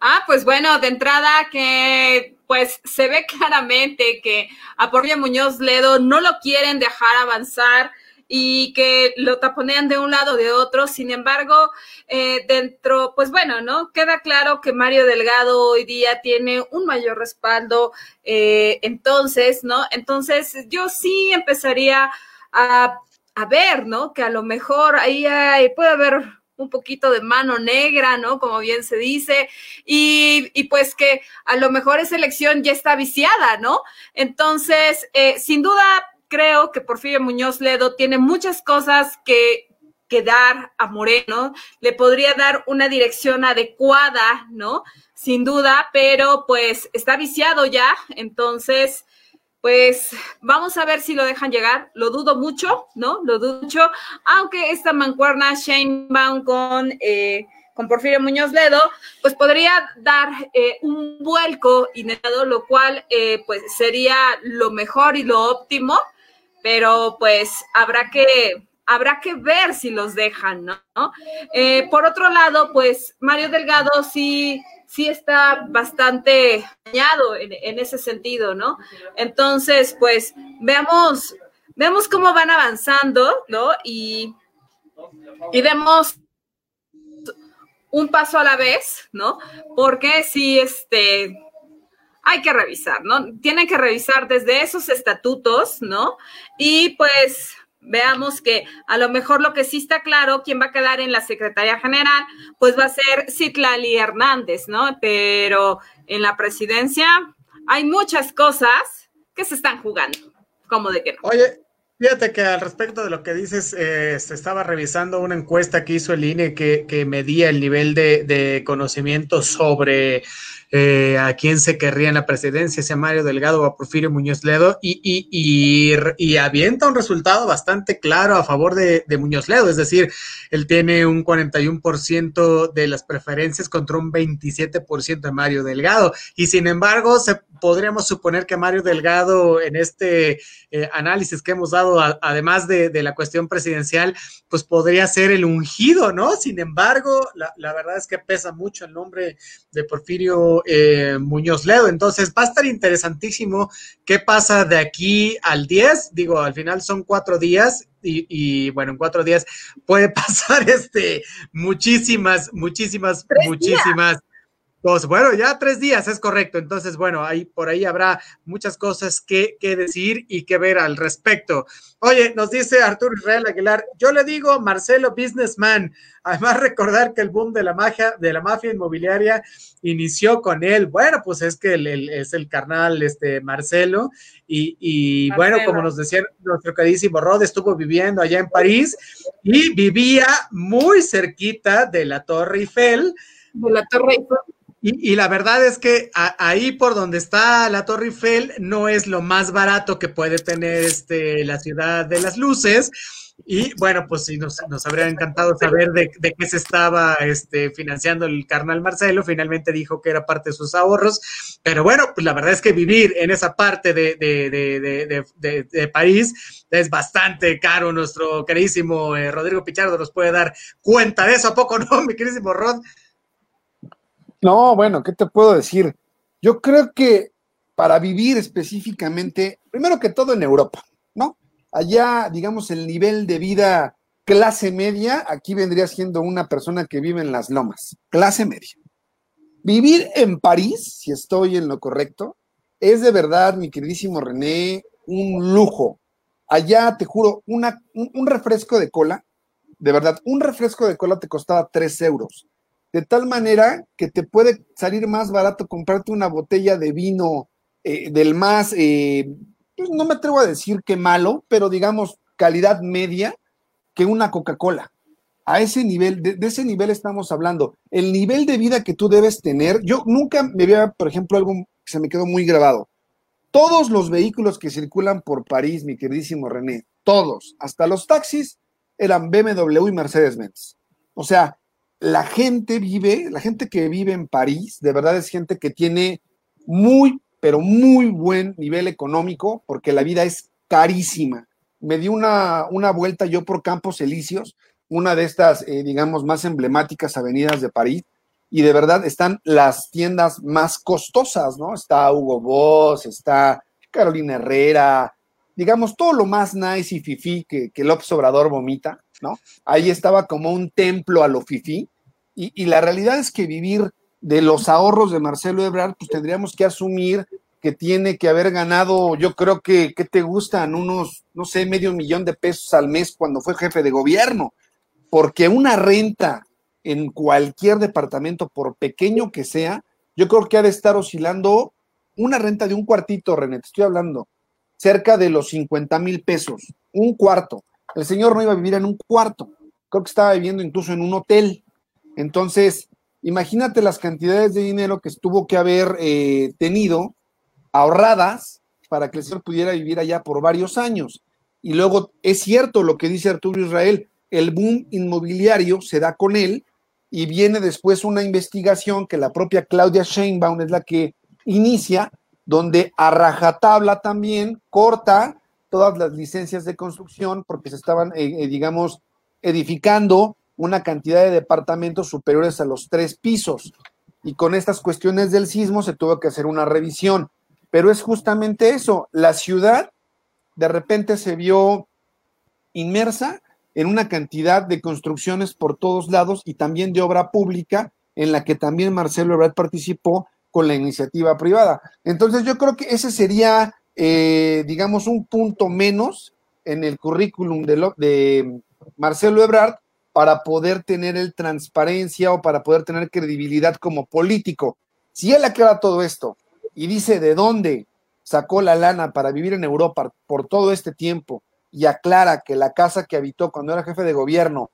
Ah, pues bueno, de entrada que pues se ve claramente que a Porfirio Muñoz Ledo no lo quieren dejar avanzar y que lo taponean de un lado o de otro. Sin embargo, eh, dentro, pues bueno, ¿no? Queda claro que Mario Delgado hoy día tiene un mayor respaldo. Eh, entonces, ¿no? Entonces, yo sí empezaría a, a, ver, ¿no? Que a lo mejor ahí puede haber un poquito de mano negra, ¿no? Como bien se dice, y, y, pues que a lo mejor esa elección ya está viciada, ¿no? Entonces, eh, sin duda, creo que Porfirio Muñoz Ledo tiene muchas cosas que, dar a Moreno, le podría dar una dirección adecuada, ¿no? Sin duda, pero pues está viciado ya, entonces, pues vamos a ver si lo dejan llegar. Lo dudo mucho, ¿no? Lo dudo mucho, aunque esta mancuerna Shane con... Eh, con Porfirio Muñoz Ledo, pues podría dar eh, un vuelco inesperado, lo cual eh, pues sería lo mejor y lo óptimo, pero pues habrá que, habrá que ver si los dejan, ¿no? Eh, por otro lado, pues Mario Delgado sí, sí está bastante dañado en, ese sentido, ¿no? Entonces, pues veamos, vemos cómo van avanzando, ¿no? Y, y vemos un paso a la vez, ¿no? Porque si este hay que revisar, ¿no? Tienen que revisar desde esos estatutos, ¿no? Y pues veamos que a lo mejor lo que sí está claro, quién va a quedar en la Secretaría General, pues va a ser Citlali Hernández, ¿no? Pero en la presidencia hay muchas cosas que se están jugando, como de que no. Oye, Fíjate que al respecto de lo que dices, eh, se estaba revisando una encuesta que hizo el INE que, medía el nivel de conocimiento sobre eh, a quién se querría en la presidencia, sea Mario Delgado o a Porfirio Muñoz Ledo, y, y, y, avienta un resultado bastante claro a favor de, de Muñoz Ledo, es decir, él tiene un 41% de las preferencias contra un 27% de Mario Delgado, y sin embargo, se, podríamos suponer que Mario Delgado en este eh, análisis que hemos dado, a, además de, de, la cuestión presidencial, pues podría ser el ungido, ¿no? Sin embargo, la, la verdad es que pesa mucho el nombre de Porfirio eh, Muñoz Ledo. Entonces va a estar interesantísimo qué pasa de aquí al 10. Digo, al final son cuatro días y, y bueno, en cuatro días puede pasar este muchísimas, muchísimas, muchísimas. Días. Pues bueno, ya tres días, es correcto. Entonces, bueno, ahí por ahí habrá muchas cosas que, que, decir y que ver al respecto. Oye, nos dice Arturo Israel Aguilar, yo le digo Marcelo Businessman. Además, recordar que el boom de la magia, de la mafia inmobiliaria inició con él. Bueno, pues es que el, el, es el carnal este Marcelo. Y, y bueno, como nos decía nuestro queridísimo Rod, estuvo viviendo allá en París y vivía muy cerquita de la Torre Eiffel. De la Torre Eiffel. Y, la verdad es que ahí por donde está la Torre Eiffel no es lo más barato que puede tener este, la ciudad de las luces. Y bueno, pues sí, nos, nos habría encantado saber de, de, qué se estaba este, financiando el carnal Marcelo. Finalmente dijo que era parte de sus ahorros. Pero bueno, pues la verdad es que vivir en esa parte de, de, de París es bastante caro. Nuestro queridísimo eh, Rodrigo Pichardo nos puede dar cuenta de eso. ¿A poco no, mi queridísimo Rod? No, bueno, ¿qué te puedo decir? Yo creo que para vivir específicamente, primero que todo en Europa, ¿no? Allá, digamos, el nivel de vida clase media, aquí vendría siendo una persona que vive en las lomas, clase media. Vivir en París, si estoy en lo correcto, es de verdad, mi queridísimo René, un lujo. Allá, te juro, una, un, refresco de cola, de verdad, un refresco de cola te costaba 3 euros. De tal manera que te puede salir más barato comprarte una botella de vino eh, del más, eh, pues no me atrevo a decir que malo, pero digamos calidad media que una Coca-Cola. A ese nivel, de, ese nivel estamos hablando. El nivel de vida que tú debes tener, yo nunca me había, por ejemplo, algo que se me quedó muy grabado. Todos los vehículos que circulan por París, mi queridísimo René, todos, hasta los taxis, eran BMW y Mercedes-Benz. O sea, la gente vive, la gente que vive en París, de verdad es gente que tiene muy, pero muy buen nivel económico, porque la vida es carísima. Me di una, una vuelta yo por Campos Elíseos, una de estas, eh, digamos, más emblemáticas avenidas de París, y de verdad están las tiendas más costosas, ¿no? Está Hugo Boss, está Carolina Herrera, digamos, todo lo más nice y fifí que, que López Obrador vomita, ¿no? Ahí estaba como un templo a lo fifí, y, y, la realidad es que vivir de los ahorros de Marcelo Ebrard, pues tendríamos que asumir que tiene que haber ganado, yo creo que, ¿qué te gustan? Unos, no sé, medio millón de pesos al mes cuando fue jefe de gobierno, porque una renta en cualquier departamento, por pequeño que sea, yo creo que ha de estar oscilando una renta de un cuartito, René, te estoy hablando, cerca de los 50 mil pesos, un cuarto. El señor no iba a vivir en un cuarto, creo que estaba viviendo incluso en un hotel. Entonces, imagínate las cantidades de dinero que tuvo que haber eh, tenido ahorradas para que el señor pudiera vivir allá por varios años. Y luego es cierto lo que dice Arturo Israel, el boom inmobiliario se da con él y viene después una investigación que la propia Claudia Sheinbaum es la que inicia, donde a rajatabla también corta todas las licencias de construcción porque se estaban, eh, eh, digamos, edificando una cantidad de departamentos superiores a los tres pisos. Y con estas cuestiones del sismo se tuvo que hacer una revisión. Pero es justamente eso, la ciudad de repente se vio inmersa en una cantidad de construcciones por todos lados y también de obra pública en la que también Marcelo Ebrard participó con la iniciativa privada. Entonces yo creo que ese sería, eh, digamos, un punto menos en el currículum de, de Marcelo Ebrard para poder tener el transparencia o para poder tener credibilidad como político. Si él aclara todo esto y dice de dónde sacó la lana para vivir en Europa por todo este tiempo y aclara que la casa que habitó cuando era jefe de gobierno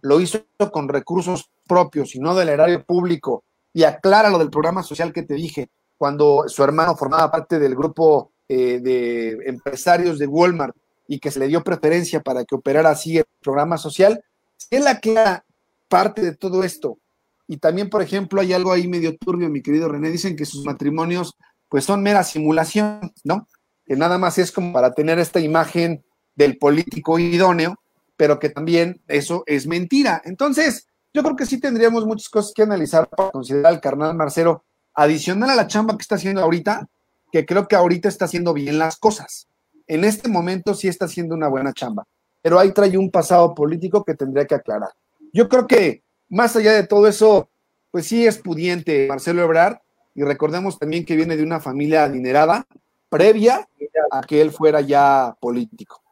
lo hizo con recursos propios y no del erario público, y aclara lo del programa social que te dije, cuando su hermano formaba parte del grupo eh, de empresarios de Walmart y que se le dio preferencia para que operara así el programa social, si él aclara parte de todo esto, y también, por ejemplo, hay algo ahí medio turbio, mi querido René, dicen que sus matrimonios pues son mera simulación, ¿no? Que nada más es como para tener esta imagen del político idóneo, pero que también eso es mentira. Entonces, yo creo que sí tendríamos muchas cosas que analizar para considerar al carnal Marcelo, adicional a la chamba que está haciendo ahorita, que creo que ahorita está haciendo bien las cosas. En este momento sí está haciendo una buena chamba, pero ahí trae un pasado político que tendría que aclarar. Yo creo que más allá de todo eso, pues sí es pudiente Marcelo Ebrard, y recordemos también que viene de una familia adinerada previa a que él fuera ya político.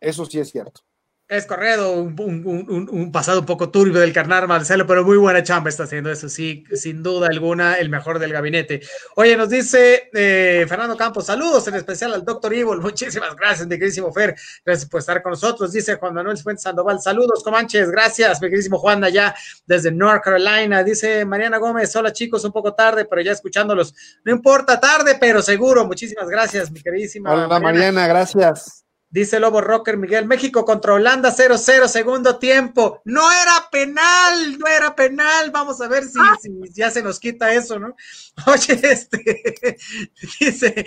Eso sí es cierto. Es correcto, un, un, un, un, pasado un poco turbio del carnal Marcelo, pero muy buena chamba está haciendo eso, sí, sin duda alguna, el mejor del gabinete. Oye, nos dice eh, Fernando Campos, saludos en especial al doctor Evil, muchísimas gracias, mi queridísimo Fer, gracias por estar con nosotros, dice Juan Manuel Fuentes Sandoval, saludos Comanches, gracias, mi queridísimo Juan, allá desde North Carolina, dice Mariana Gómez, hola chicos, un poco tarde, pero ya escuchándolos, no importa, tarde, pero seguro, muchísimas gracias, mi queridísima. Hola Mariana, Mariana gracias. Dice Lobo Rocker Miguel, México contra Holanda 0-0, segundo tiempo. No era penal, no era penal. Vamos a ver si, ah. si, ya se nos quita eso, ¿no? Oye, este, dice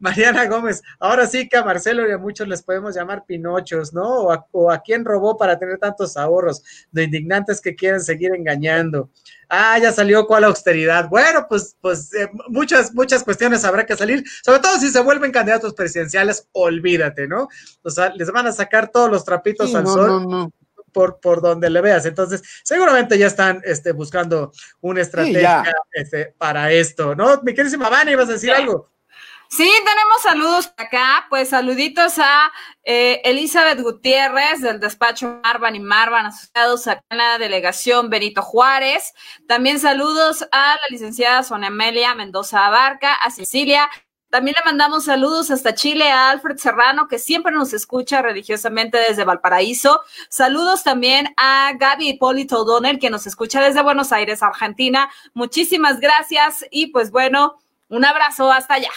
Mariana Gómez, ahora sí que a Marcelo y a muchos les podemos llamar pinochos, ¿no? O a, o a quién robó para tener tantos ahorros, de indignantes que quieren seguir engañando. Ah, ya salió cuál austeridad. Bueno, pues, pues eh, muchas, muchas cuestiones habrá que salir, sobre todo si se vuelven candidatos presidenciales, olvídate, ¿no? O sea, les van a sacar todos los trapitos al sol. Por, por donde le veas. Entonces, seguramente ya están este, buscando una estrategia este, para esto, ¿no? Mi queridísima Vani, ¿ibas a decir algo? Sí, tenemos saludos acá, pues saluditos a eh, Elizabeth Gutiérrez del despacho Marvan y Marvan asociados acá en la delegación Benito Juárez. También saludos a la licenciada Sonia Amelia Mendoza Abarca, a Cecilia. También le mandamos saludos hasta Chile a Alfred Serrano, que siempre nos escucha religiosamente desde Valparaíso. Saludos también a Gaby Hipólito O'Donnell, que nos escucha desde Buenos Aires, Argentina. Muchísimas gracias y pues bueno, un abrazo hasta allá.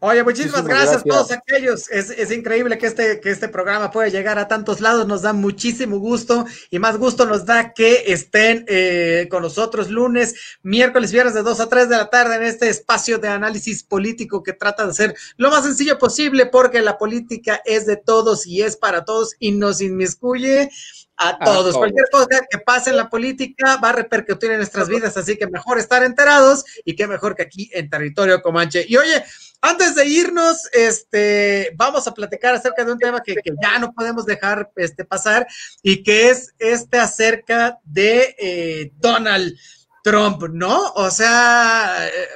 Oye, muchísimas, gracias, a todos aquellos. Es, increíble que este, que este programa pueda llegar a tantos lados. Nos da muchísimo gusto y más gusto nos da que estén eh, con nosotros lunes, miércoles, viernes de 2 a 3 de la tarde en este espacio de análisis político que trata de ser lo más sencillo posible porque la política es de todos y es para todos y nos inmiscuye a todos. Cualquier cosa que pase en la política va a repercutir en nuestras vidas, así que mejor estar enterados y qué mejor que aquí en territorio Comanche. Y oye, antes de irnos, este, vamos a platicar acerca de un tema que, ya no podemos dejar este, pasar y que es este acerca de eh, Donald Trump, ¿no? O sea, eh,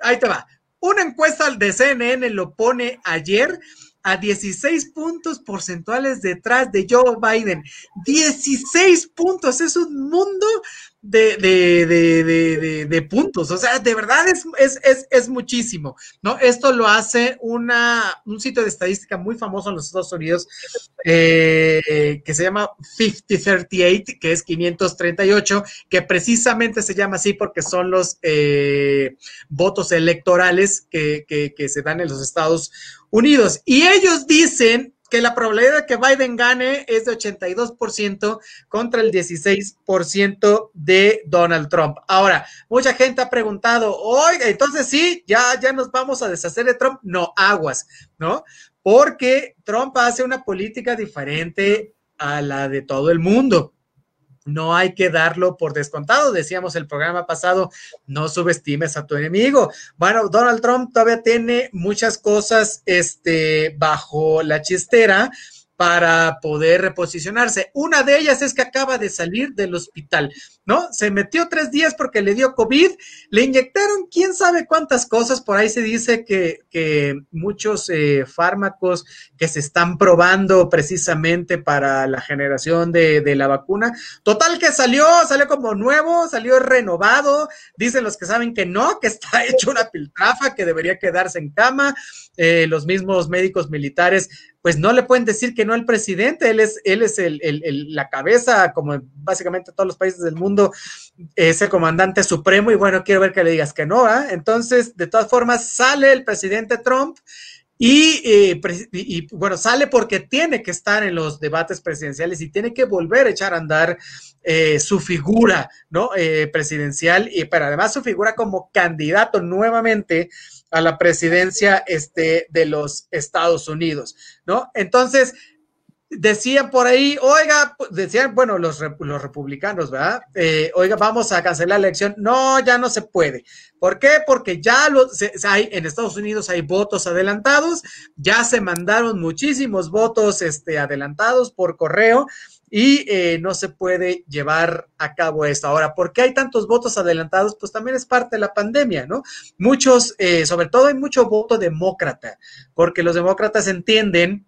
ahí te va. Una encuesta de CNN lo pone ayer a 16 puntos porcentuales detrás de Joe Biden. 16 puntos, es un mundo de, de, de, de, puntos. O sea, de verdad es, es, es, muchísimo, ¿no? Esto lo hace una, un sitio de estadística muy famoso en los Estados Unidos eh, que se llama 5038, que es 538, que precisamente se llama así porque son los eh, votos electorales que, que se dan en los Estados Unidos. Y ellos dicen que la probabilidad de que Biden gane es de 82% contra el 16% de Donald Trump. Ahora, mucha gente ha preguntado, oiga, entonces sí, ya, ya nos vamos a deshacer de Trump. No, aguas, ¿no? Porque Trump hace una política diferente a la de todo el mundo no hay que darlo por descontado. Decíamos el programa pasado, no subestimes a tu enemigo. Bueno, Donald Trump todavía tiene muchas cosas este, bajo la chistera para poder reposicionarse. Una de ellas es que acaba de salir del hospital, ¿no? Se metió tres días porque le dio COVID, le inyectaron quién sabe cuántas cosas, por ahí se dice que, que muchos eh, fármacos que se están probando precisamente para la generación de, de, la vacuna. Total que salió, salió como nuevo, salió renovado, dicen los que saben que no, que está hecho una piltrafa, que debería quedarse en cama. Eh, los mismos médicos militares pues no le pueden decir que no al presidente, él es, él es el, la cabeza, como básicamente todos los países del mundo, es el comandante supremo y bueno, quiero ver que le digas que no, ¿ah? Entonces, de todas formas, sale el presidente Trump y, eh, y, bueno, sale porque tiene que estar en los debates presidenciales y tiene que volver a echar a andar eh, su figura, ¿no? Eh, presidencial, y pero además su figura como candidato nuevamente a la presidencia este, de los Estados Unidos, ¿no? Entonces, decían por ahí, oiga, decían, bueno, los, los republicanos, ¿verdad? Eh, oiga, vamos a cancelar la elección. No, ya no se puede. ¿Por qué? Porque ya los, hay, en Estados Unidos hay votos adelantados, ya se mandaron muchísimos votos este, adelantados por correo y eh, no se puede llevar a cabo esto. Ahora, ¿por qué hay tantos votos adelantados? Pues también es parte de la pandemia, ¿no? Muchos, eh, sobre todo hay mucho voto demócrata, porque los demócratas entienden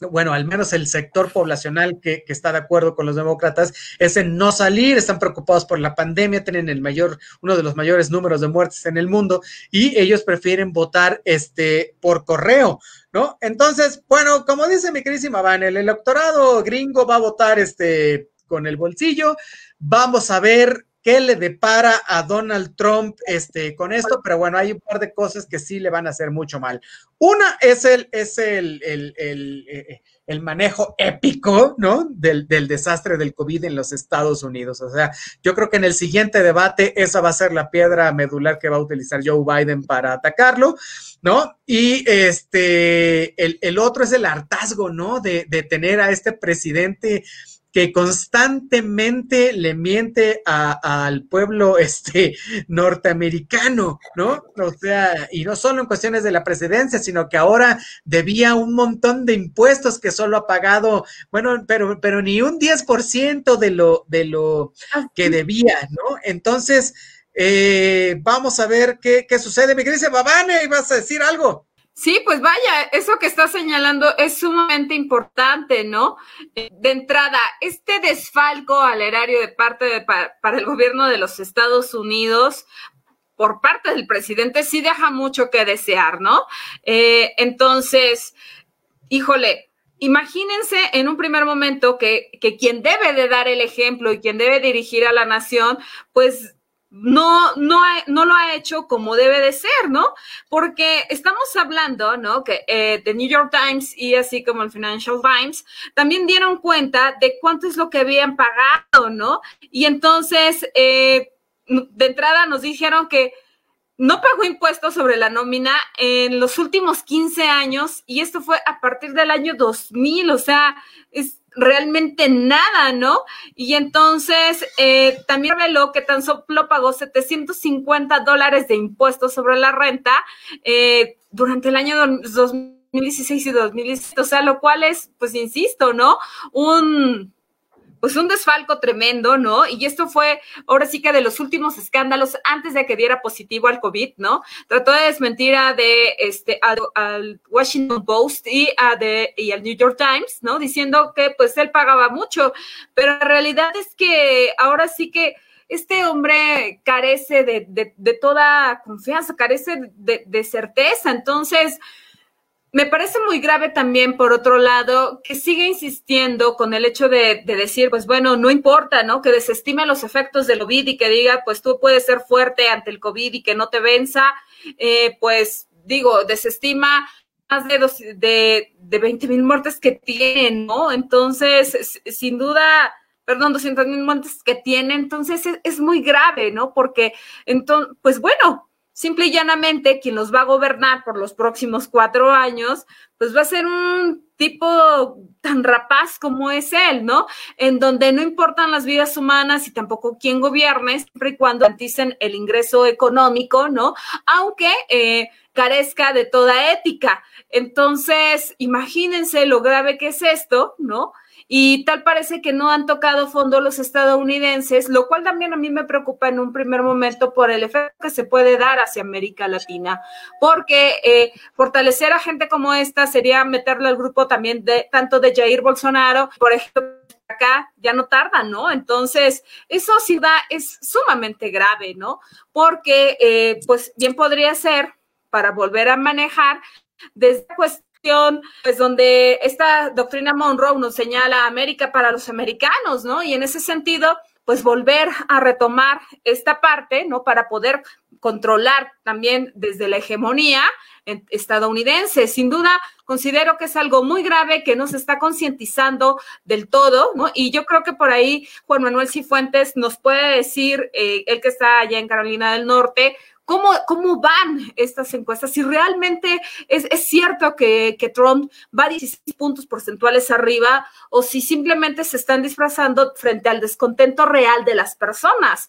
bueno, al menos el sector poblacional que, que, está de acuerdo con los demócratas, es en no salir, están preocupados por la pandemia, tienen el mayor, uno de los mayores números de muertes en el mundo, y ellos prefieren votar este por correo, ¿no? Entonces, bueno, como dice mi queridísima Van, el electorado gringo va a votar este con el bolsillo. Vamos a ver qué le depara a Donald Trump este, con esto, pero bueno, hay un par de cosas que sí le van a hacer mucho mal. Una es el, es el, el, el, eh, el manejo épico, ¿no? Del, del, desastre del COVID en los Estados Unidos. O sea, yo creo que en el siguiente debate esa va a ser la piedra medular que va a utilizar Joe Biden para atacarlo, ¿no? Y este, el, otro es el hartazgo, ¿no? De, de tener a este presidente que constantemente le miente al pueblo este, norteamericano, ¿no? O sea, y no solo en cuestiones de la presidencia, sino que ahora debía un montón de impuestos que solo ha pagado, bueno, pero, pero ni un 10% de lo, de lo que debía, ¿no? Entonces, eh, vamos a ver qué, qué sucede. Mi querida Babane, ¿vas a decir algo? Sí, pues vaya, eso que está señalando es sumamente importante, ¿no? Eh, de entrada, este desfalco al erario de parte de, para, el gobierno de los Estados Unidos por parte del presidente sí deja mucho que desear, ¿no? Eh, entonces, híjole, imagínense en un primer momento que, que quien debe de dar el ejemplo y quien debe dirigir a la nación, pues no, no, no lo ha hecho como debe de ser, ¿no? Porque estamos hablando, ¿no? Que eh, The New York Times y así como el Financial Times también dieron cuenta de cuánto es lo que habían pagado, ¿no? Y entonces, eh, de entrada nos dijeron que no pagó impuestos sobre la nómina en los últimos 15 años y esto fue a partir del año 2000, o sea, es realmente nada, ¿no? Y entonces eh, también reveló que tan solo pagó 750 dólares de impuestos sobre la renta eh, durante el año 2016 y 2017, o sea, lo cual es, pues insisto, ¿no? Un pues un desfalco tremendo, ¿no? Y esto fue ahora sí que de los últimos escándalos antes de que diera positivo al COVID, ¿no? Trató de desmentir a de este al, Washington Post y a de y al New York Times, ¿no? Diciendo que pues él pagaba mucho, pero la realidad es que ahora sí que este hombre carece de, de, de toda confianza, carece de, de certeza, entonces me parece muy grave también, por otro lado, que siga insistiendo con el hecho de, decir, pues bueno, no importa, ¿no? Que desestime los efectos del COVID y que diga, pues tú puedes ser fuerte ante el COVID y que no te venza, eh, pues digo, desestima más de, dos, de, de 20 mil muertes que tienen, ¿no? Entonces, sin duda, perdón, 200 mil muertes que tiene, entonces es, es muy grave, ¿no? Porque, entonces, pues bueno, simple y llanamente quien los va a gobernar por los próximos cuatro años, pues va a ser un tipo tan rapaz como es él, ¿no? En donde no importan las vidas humanas y tampoco quién gobierne, siempre y cuando garanticen el ingreso económico, ¿no? Aunque eh, carezca de toda ética. Entonces, imagínense lo grave que es esto, ¿no? Y tal parece que no han tocado fondo los estadounidenses, lo cual también a mí me preocupa en un primer momento por el efecto que se puede dar hacia América Latina, porque eh, fortalecer a gente como esta sería meterle al grupo también de tanto de Jair Bolsonaro, por ejemplo, acá ya no tarda, ¿no? Entonces, eso sí da, es sumamente grave, ¿no? Porque, eh, pues bien podría ser para volver a manejar desde pues pues donde esta doctrina Monroe nos señala América para los americanos, ¿no? Y en ese sentido, pues volver a retomar esta parte, ¿no? Para poder controlar también desde la hegemonía estadounidense. Sin duda, considero que es algo muy grave que no se está concientizando del todo, ¿no? Y yo creo que por ahí Juan Manuel Cifuentes nos puede decir, eh, el que está allá en Carolina del Norte, ¿Cómo, ¿Cómo van estas encuestas? Si realmente es, es cierto que, que, Trump va 16 puntos porcentuales arriba o si simplemente se están disfrazando frente al descontento real de las personas.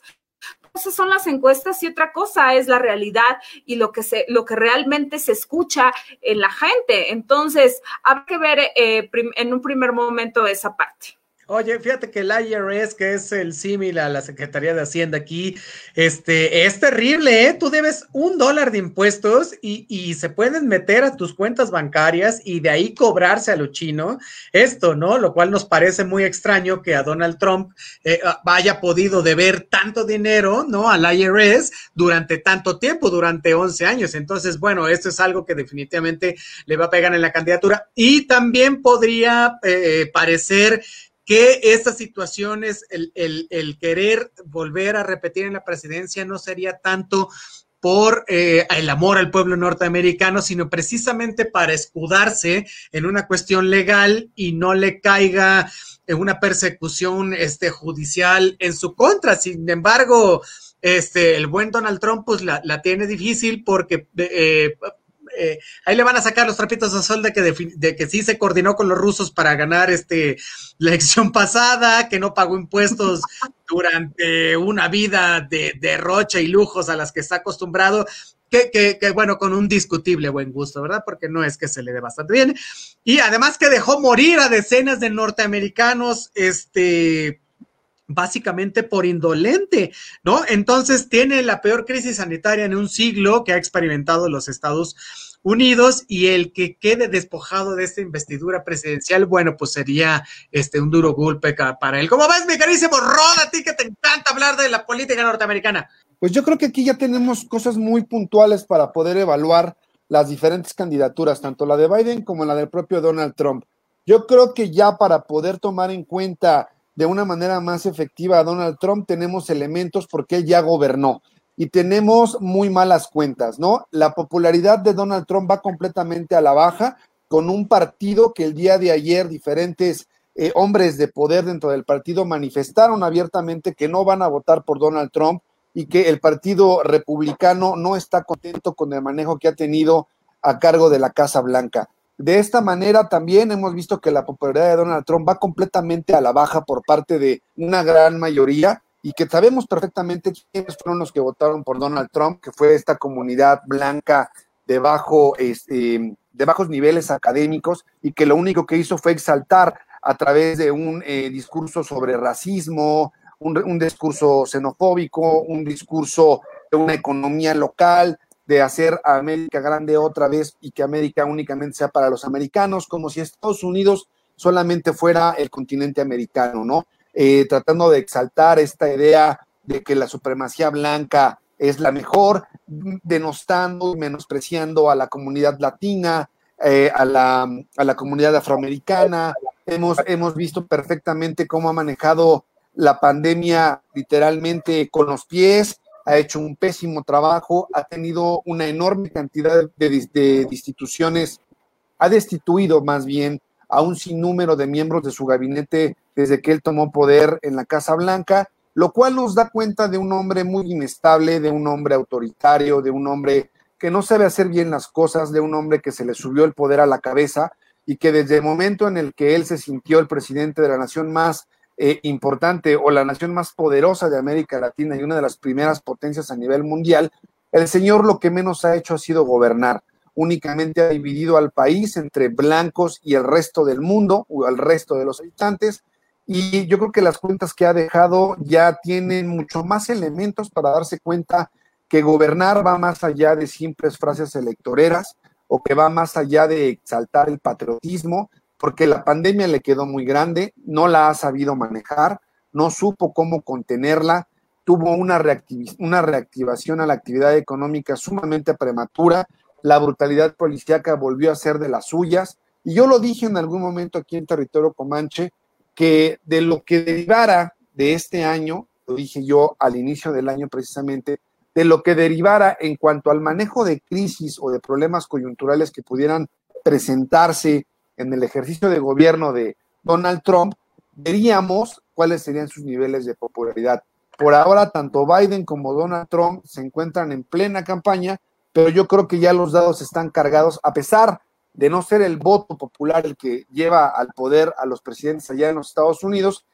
Esas son las encuestas y otra cosa es la realidad y lo que, se, lo que realmente se escucha en la gente. Entonces, habrá que ver eh, en un primer momento esa parte. Oye, fíjate que el IRS, que es el símil a la Secretaría de Hacienda aquí, este, es terrible, ¿eh? Tú debes un dólar de impuestos y, se pueden meter a tus cuentas bancarias y de ahí cobrarse a lo chino. Esto, ¿no? Lo cual nos parece muy extraño que a Donald Trump eh, haya podido deber tanto dinero, ¿no? Al IRS durante tanto tiempo, durante 11 años. Entonces, bueno, esto es algo que definitivamente le va a pegar en la candidatura y también podría eh, parecer que estas situaciones, el, el, querer volver a repetir en la presidencia no sería tanto por eh, el amor al pueblo norteamericano, sino precisamente para escudarse en una cuestión legal y no le caiga una persecución este, judicial en su contra. Sin embargo, este, el buen Donald Trump pues la, la tiene difícil porque eh, eh, ahí le van a sacar los trapitos a sol de que, de, que sí se coordinó con los rusos para ganar este, la elección pasada, que no pagó impuestos durante una vida de derrocha y lujos a las que está acostumbrado. Que, que, que, bueno, con un discutible buen gusto, ¿verdad? Porque no es que se le dé bastante bien. Y además que dejó morir a decenas de norteamericanos, este, básicamente por indolente, ¿no? Entonces tiene la peor crisis sanitaria en un siglo que ha experimentado los Estados Unidos y el que quede despojado de esta investidura presidencial, bueno, pues sería este un duro golpe para él. ¿Cómo ves, mi carísimo Rod, a ti que te encanta hablar de la política norteamericana? Pues yo creo que aquí ya tenemos cosas muy puntuales para poder evaluar las diferentes candidaturas, tanto la de Biden como la del propio Donald Trump. Yo creo que ya para poder tomar en cuenta de una manera más efectiva a Donald Trump, tenemos elementos porque él ya gobernó y tenemos muy malas cuentas, ¿no? La popularidad de Donald Trump va completamente a la baja con un partido que el día de ayer diferentes eh, hombres de poder dentro del partido manifestaron abiertamente que no van a votar por Donald Trump y que el partido republicano no está contento con el manejo que ha tenido a cargo de la Casa Blanca. De esta manera también hemos visto que la popularidad de Donald Trump va completamente a la baja por parte de una gran mayoría y que sabemos perfectamente quiénes fueron los que votaron por Donald Trump, que fue esta comunidad blanca de, bajo, este, de bajos niveles académicos y que lo único que hizo fue exaltar a través de un eh, discurso sobre racismo, un, un discurso xenofóbico, un discurso de una economía local, de hacer América grande otra vez y que América únicamente sea para los americanos, como si Estados Unidos solamente fuera el continente americano, ¿no? Eh, tratando de exaltar esta idea de que la supremacía blanca es la mejor, denostando y menospreciando a la comunidad latina, eh, a, la, a, la, comunidad afroamericana. Hemos, hemos visto perfectamente cómo ha manejado la pandemia literalmente con los pies, ha hecho un pésimo trabajo, ha tenido una enorme cantidad de, instituciones, ha destituido más bien a un sinnúmero de miembros de su gabinete desde que él tomó poder en la Casa Blanca, lo cual nos da cuenta de un hombre muy inestable, de un hombre autoritario, de un hombre que no sabe hacer bien las cosas, de un hombre que se le subió el poder a la cabeza y que desde el momento en el que él se sintió el presidente de la nación más eh, importante o la nación más poderosa de América Latina y una de las primeras potencias a nivel mundial, el señor lo que menos ha hecho ha sido gobernar. Únicamente ha dividido al país entre blancos y el resto del mundo, o al resto de los habitantes. Y yo creo que las cuentas que ha dejado ya tienen mucho más elementos para darse cuenta que gobernar va más allá de simples frases electoreras o que va más allá de exaltar el patriotismo, porque la pandemia le quedó muy grande, no la ha sabido manejar, no supo cómo contenerla, tuvo una, una reactivación a la actividad económica sumamente prematura, la brutalidad policíaca volvió a ser de las suyas, y yo lo dije en algún momento aquí en territorio Comanche, que de lo que derivara de este año, lo dije yo al inicio del año precisamente, de lo que derivara en cuanto al manejo de crisis o de problemas coyunturales que pudieran presentarse en el ejercicio de gobierno de Donald Trump, veríamos cuáles serían sus niveles de popularidad. Por ahora, tanto Biden como Donald Trump se encuentran en plena campaña, pero yo creo que ya los dados están cargados, a pesar de no ser el voto popular el que lleva al poder a los presidentes allá en los Estados Unidos,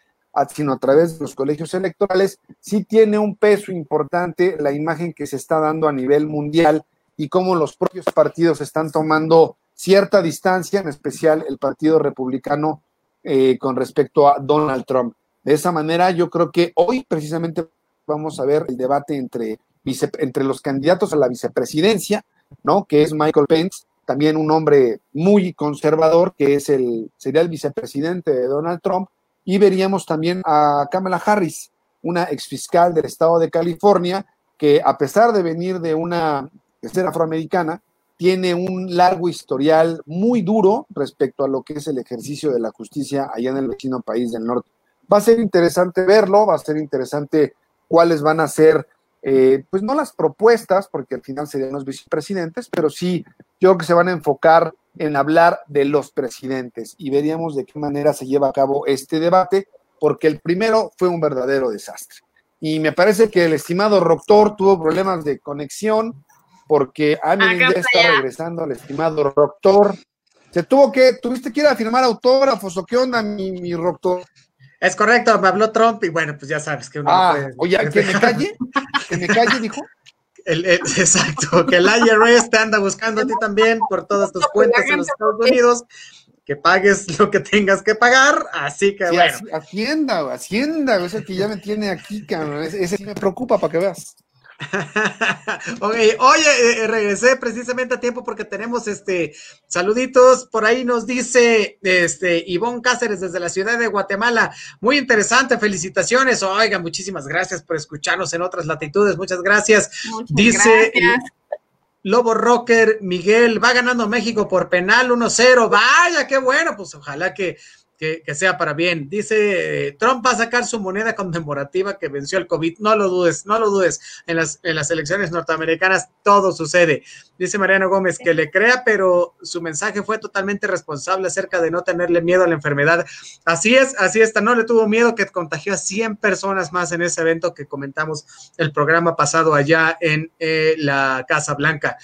sino a través de los colegios electorales, sí tiene un peso importante la imagen que se está dando a nivel mundial y cómo los propios partidos están tomando cierta distancia, en especial el Partido Republicano eh, con respecto a Donald Trump. De esa manera, yo creo que hoy precisamente vamos a ver el debate entre, entre los candidatos a la vicepresidencia, ¿no? Que es Michael Pence, también un hombre muy conservador, que es el, sería el vicepresidente de Donald Trump, y veríamos también a Kamala Harris, una exfiscal del estado de California, que a pesar de venir de una de ser afroamericana, tiene un largo historial muy duro respecto a lo que es el ejercicio de la justicia allá en el vecino país del norte. Va a ser interesante verlo, va a ser interesante cuáles van a ser, eh, pues no las propuestas, porque al final serían los vicepresidentes, pero sí, yo creo que se van a enfocar en hablar de los presidentes y veríamos de qué manera se lleva a cabo este debate, porque el primero fue un verdadero desastre. Y me parece que el estimado Roctor tuvo problemas de conexión, porque Amén ya está regresando al estimado doctor. Se tuvo que, tuviste que ir a firmar autógrafos o qué onda, mi, mi doctor. Es correcto, me habló Trump y bueno, pues ya sabes que uno ah, Oye, que me calle, que me calle, dijo. exacto, que el IRS te anda buscando a ti también por todas tus cuentas en los Estados Unidos, que pagues lo que tengas que pagar, así que bueno. Hacienda, Hacienda, eso que ya me tiene aquí, cabrón, ese sí me preocupa para que veas. oye, eh, eh, regresé precisamente a tiempo porque tenemos este saluditos. Por ahí nos dice este Ivonne Cáceres desde la ciudad de Guatemala. Muy interesante, felicitaciones. Oiga, muchísimas gracias por escucharnos en otras latitudes. Muchas gracias. dice Lobo Rocker, Miguel, va ganando México por penal 1-0. Vaya, qué bueno. Pues ojalá que que, sea para bien. Dice, eh, Trump va a sacar su moneda conmemorativa que venció el COVID. No lo dudes, no lo dudes. En las, en las elecciones norteamericanas todo sucede. Dice Mariano Gómez que le crea, pero su mensaje fue totalmente responsable acerca de no tenerle miedo a la enfermedad. Así es, así está. No le tuvo miedo que contagió a 100 personas más en ese evento que comentamos el programa pasado allá en eh, la Casa Blanca.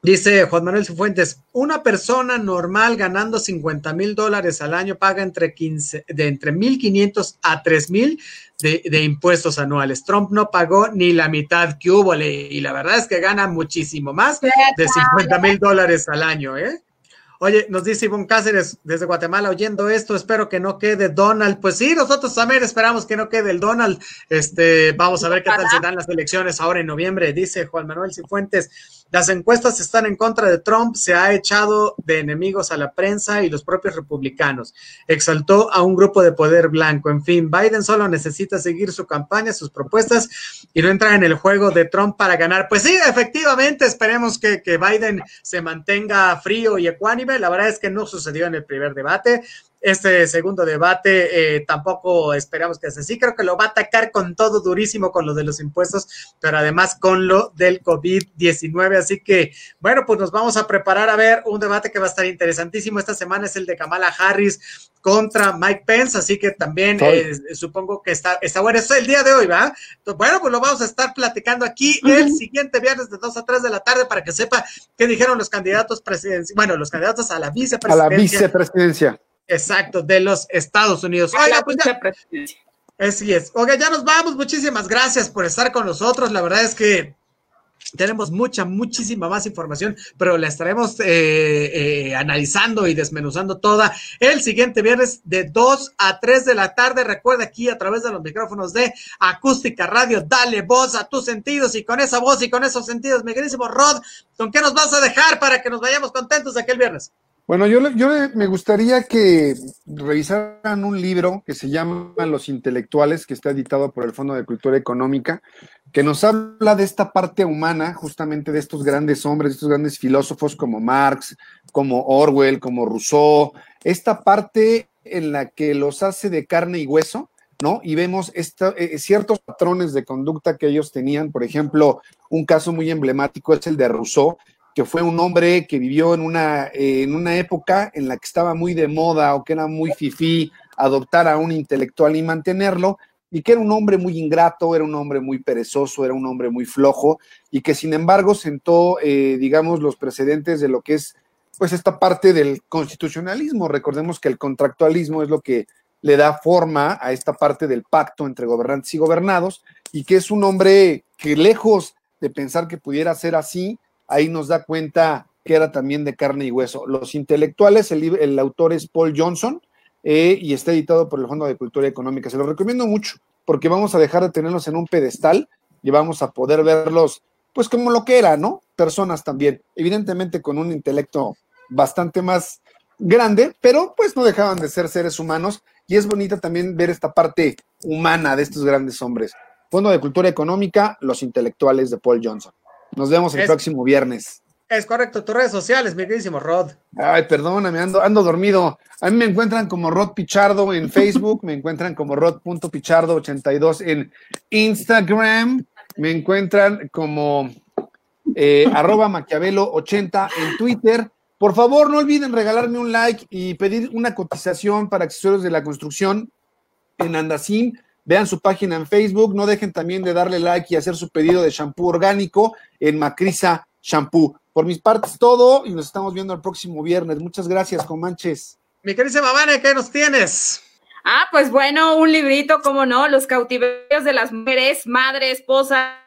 Dice Juan Manuel Cifuentes, una persona normal ganando 50 mil dólares al año paga entre 15, de entre 1.500 a 3.000 de, de impuestos anuales. Trump no pagó ni la mitad que hubo y la verdad es que gana muchísimo más de 50 mil dólares al año, ¿eh? Oye, nos dice Ivonne Cáceres desde Guatemala oyendo esto, espero que no quede Donald. Pues sí, nosotros también esperamos que no quede el Donald. Este, vamos a ver qué tal se dan las elecciones ahora en noviembre, dice Juan Manuel Cifuentes. Las encuestas están en contra de Trump, se ha echado de enemigos a la prensa y los propios republicanos. Exaltó a un grupo de poder blanco. En fin, Biden solo necesita seguir su campaña, sus propuestas y no entrar en el juego de Trump para ganar. Pues sí, efectivamente, esperemos que, que Biden se mantenga frío y ecuánime. La verdad es que no sucedió en el primer debate este segundo debate eh, tampoco esperamos que sea así. Creo que lo va a atacar con todo durísimo con lo de los impuestos, pero además con lo del COVID-19. Así que, bueno, pues nos vamos a preparar a ver un debate que va a estar interesantísimo. Esta semana es el de Kamala Harris contra Mike Pence, así que también eh, supongo que está, está bueno. Eso es el día de hoy, ¿va? Bueno, pues lo vamos a estar platicando aquí el siguiente viernes de 2 a 3 de la tarde para que sepa qué dijeron los candidatos presidenciales, bueno, los candidatos a la vicepresidencia. A la vicepresidencia Exacto, de los Estados Unidos. Oiga, pues ya, así es. Oiga, ya nos vamos. Muchísimas gracias por estar con nosotros. La verdad es que tenemos mucha, muchísima más información, pero la estaremos eh, eh, analizando y desmenuzando toda el siguiente viernes de 2 a 3 de la tarde. Recuerda aquí a través de los micrófonos de Acústica Radio, dale voz a tus sentidos y con esa voz y con esos sentidos, mi queridísimo Rod, ¿con qué nos vas a dejar para que nos vayamos contentos de aquel viernes? Bueno, yo, yo me gustaría que revisaran un libro que se llama Los Intelectuales, que está editado por el Fondo de Cultura Económica, que nos habla de esta parte humana, justamente de estos grandes hombres, de estos grandes filósofos como Marx, como Orwell, como Rousseau, esta parte en la que los hace de carne y hueso, ¿no? Y vemos eh, ciertos patrones de conducta que ellos tenían. Por ejemplo, un caso muy emblemático es el de Rousseau, que fue un hombre que vivió en una, en una época en la que estaba muy de moda o que era muy fifí adoptar a un intelectual y mantenerlo, y que era un hombre muy ingrato, era un hombre muy perezoso, era un hombre muy flojo, y que sin embargo sentó, eh, digamos, los precedentes de lo que es, pues, esta parte del constitucionalismo. Recordemos que el contractualismo es lo que le da forma a esta parte del pacto entre gobernantes y gobernados, y que es un hombre que lejos de pensar que pudiera ser así, ahí nos da cuenta que era también de carne y hueso. Los intelectuales, el, autor es Paul Johnson eh, y está editado por el Fondo de Cultura Económica. Se lo recomiendo mucho porque vamos a dejar de tenerlos en un pedestal y vamos a poder verlos, pues como lo que era, ¿no? Personas también, evidentemente con un intelecto bastante más grande, pero pues no dejaban de ser seres humanos y es bonita también ver esta parte humana de estos grandes hombres. Fondo de Cultura Económica, Los Intelectuales de Paul Johnson. Nos vemos el próximo viernes. Es correcto, tus redes sociales, mi queridísimo Rod. Ay, perdóname, ando, ando dormido. A mí me encuentran como Rod Pichardo en Facebook, me encuentran como Rod.pichardo82 en Instagram, me encuentran como eh, arroba maquiavelo80 en Twitter. Por favor, no olviden regalarme un like y pedir una cotización para accesorios de la construcción en Andasim. Vean su página en Facebook, no dejen también de darle like y hacer su pedido de shampoo orgánico en Macrisa shampoo. Por mis partes, todo y nos estamos viendo el próximo viernes. Muchas gracias, Comanches. Mi querida Vane, ¿qué nos tienes? Ah, pues bueno, un librito, como no, Los cautiverios de las mujeres, madre, esposa,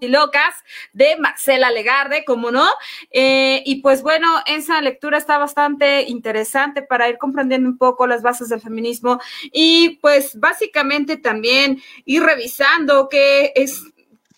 locas de Marcela Legarde, como no. Eh, y pues bueno, esa lectura está bastante interesante para ir comprendiendo un poco las bases del feminismo y pues básicamente también ir revisando qué es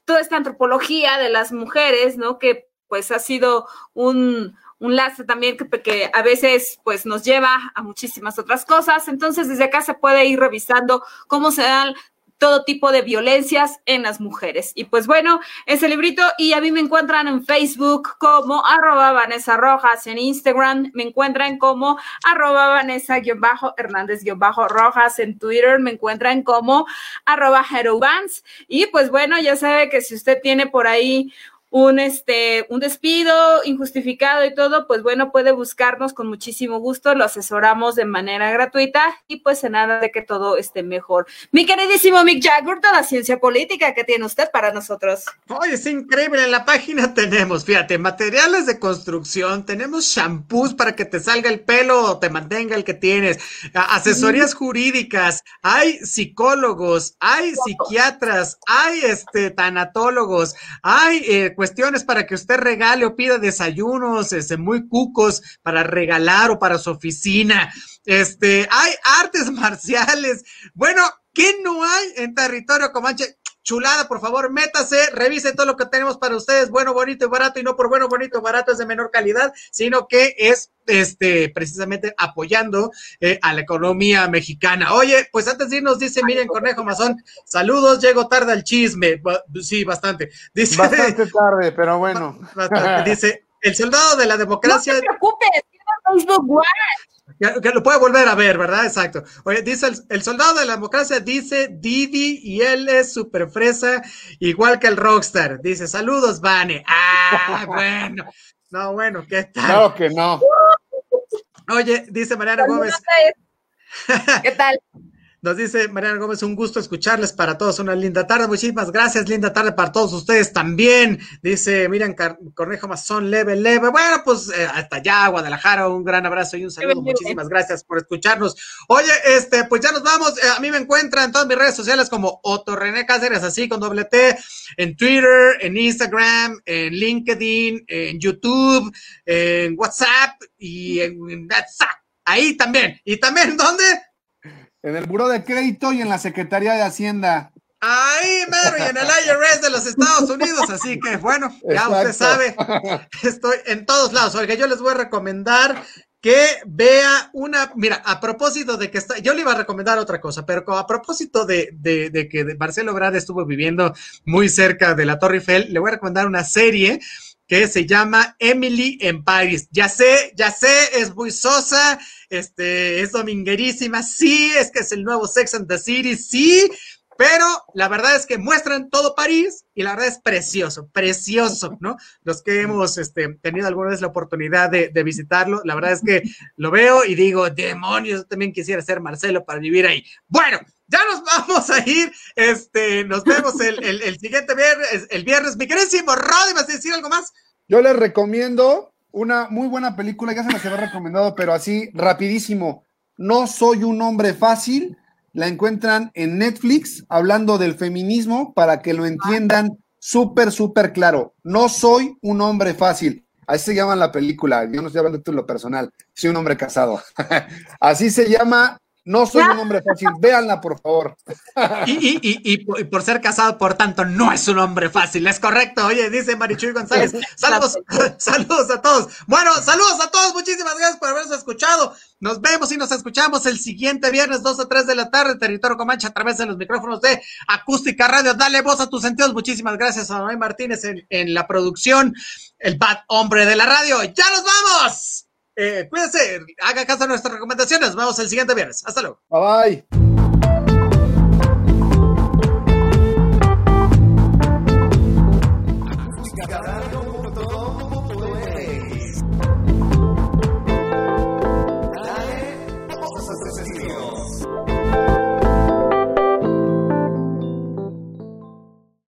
toda esta antropología de las mujeres, ¿no? Que pues ha sido un, un también que, que, a veces pues nos lleva a muchísimas otras cosas. Entonces desde acá se puede ir revisando cómo se dan todo tipo de violencias en las mujeres. Y pues bueno, ese librito y a mí me encuentran en Facebook como arroba Vanessa Rojas, en Instagram me encuentran como arroba Vanessa-Hernández-Rojas, en Twitter me encuentran como arroba Herobans. Y pues bueno, ya sabe que si usted tiene por ahí un, este, un despido injustificado y todo, pues bueno, puede buscarnos con muchísimo gusto, lo asesoramos de manera gratuita y pues en nada de que todo esté mejor. Mi queridísimo Mick Jagger, toda la ciencia política que tiene usted para nosotros. Oye, es increíble, en la página tenemos, fíjate, materiales de construcción, tenemos shampoos para que te salga el pelo o te mantenga el que tienes, asesorías jurídicas, hay psicólogos, hay psiquiatras, hay este, tanatólogos, hay... Eh, cuestiones para que usted regale o pida desayunos este, muy cucos para regalar o para su oficina. Este, hay artes marciales. Bueno, ¿qué no hay en territorio comanche? Chulada, por favor, métase, revise todo lo que tenemos para ustedes, bueno, bonito y barato, y no por bueno, bonito, barato es de menor calidad, sino que es este, precisamente apoyando eh, a la economía mexicana. Oye, pues antes de irnos, dice, miren, Cornejo Mazón, saludos, llego tarde al chisme. Sí, bastante. Dice, bastante tarde, pero bueno. Dice, el soldado de la democracia. No te preocupes, Facebook que, lo puede volver a ver, ¿verdad? Exacto. Oye, dice el, soldado de la democracia, dice Didi y él es súper fresa, igual que el rockstar. Dice, saludos, Vane. Ah, bueno. No, bueno, ¿qué tal? Claro que no. Oye, dice Mariana Gómez. ¿Qué tal? Nos dice Mariana Gómez, un gusto escucharles para todos. Una linda tarde. Muchísimas gracias. Linda tarde para todos ustedes también. Dice Miriam Cornejo Mazón, leve, leve. Bueno, pues eh, hasta allá, Guadalajara. Un gran abrazo y un saludo. Muchísimas gracias por escucharnos. Oye, este, pues ya nos vamos. Eh, a mí me encuentran en todas mis redes sociales como Otto René Cáceres, así con doble T, en Twitter, en Instagram, en LinkedIn, en YouTube, en WhatsApp y en WhatsApp. Ahí también. ¿Y también dónde? En el Buró de Crédito y en la Secretaría de Hacienda. Ahí, mero, y en el IRS de los Estados Unidos. Así que, bueno, ya usted sabe, estoy en todos lados. Oiga, yo les voy a recomendar que vea una, mira, a propósito de que está, yo le iba a recomendar otra cosa, pero a propósito de, de, de que Marcelo Grade estuvo viviendo muy cerca de la Torre Eiffel, le voy a recomendar una serie que se llama Emily en Paris. Ya sé, ya sé, es muy sosa, este, es dominguerísima, sí, es que es el nuevo Sex and the City, sí, pero la verdad es que muestran todo París y la verdad es precioso, precioso, ¿no? Los que hemos este, tenido alguna vez la oportunidad de, visitarlo, la verdad es que lo veo y digo, demonios, también quisiera ser Marcelo para vivir ahí. Bueno, ya nos vamos a ir, este, nos vemos el, siguiente viernes, el viernes. Mi queridísimo Roddy, ¿vas a decir algo más? Yo les recomiendo una muy buena película, ya se las había recomendado, pero así rapidísimo. No soy un hombre fácil la encuentran en Netflix hablando del feminismo para que lo entiendan súper, súper claro. No soy un hombre fácil. Así se llama la película. Yo no estoy hablando de lo personal. Soy un hombre casado. Así se llama no soy un hombre fácil, véanla por favor. Y, por ser casado, por tanto, no es un hombre fácil, es correcto. Oye, dice Marichuy González. Saludos, saludos a todos. Bueno, saludos a todos, muchísimas gracias por habernos escuchado. Nos vemos y nos escuchamos el siguiente viernes, 2 o 3 de la tarde, Territorio Comanche, a través de los micrófonos de Acústica Radio. Dale voz a tus sentidos. Muchísimas gracias a Noé Martínez en, en la producción, el bad hombre de la radio. ¡Ya nos vamos! Eh, cuídense, haga caso a nuestras recomendaciones. Nos vemos el siguiente viernes. Hasta luego. Bye bye.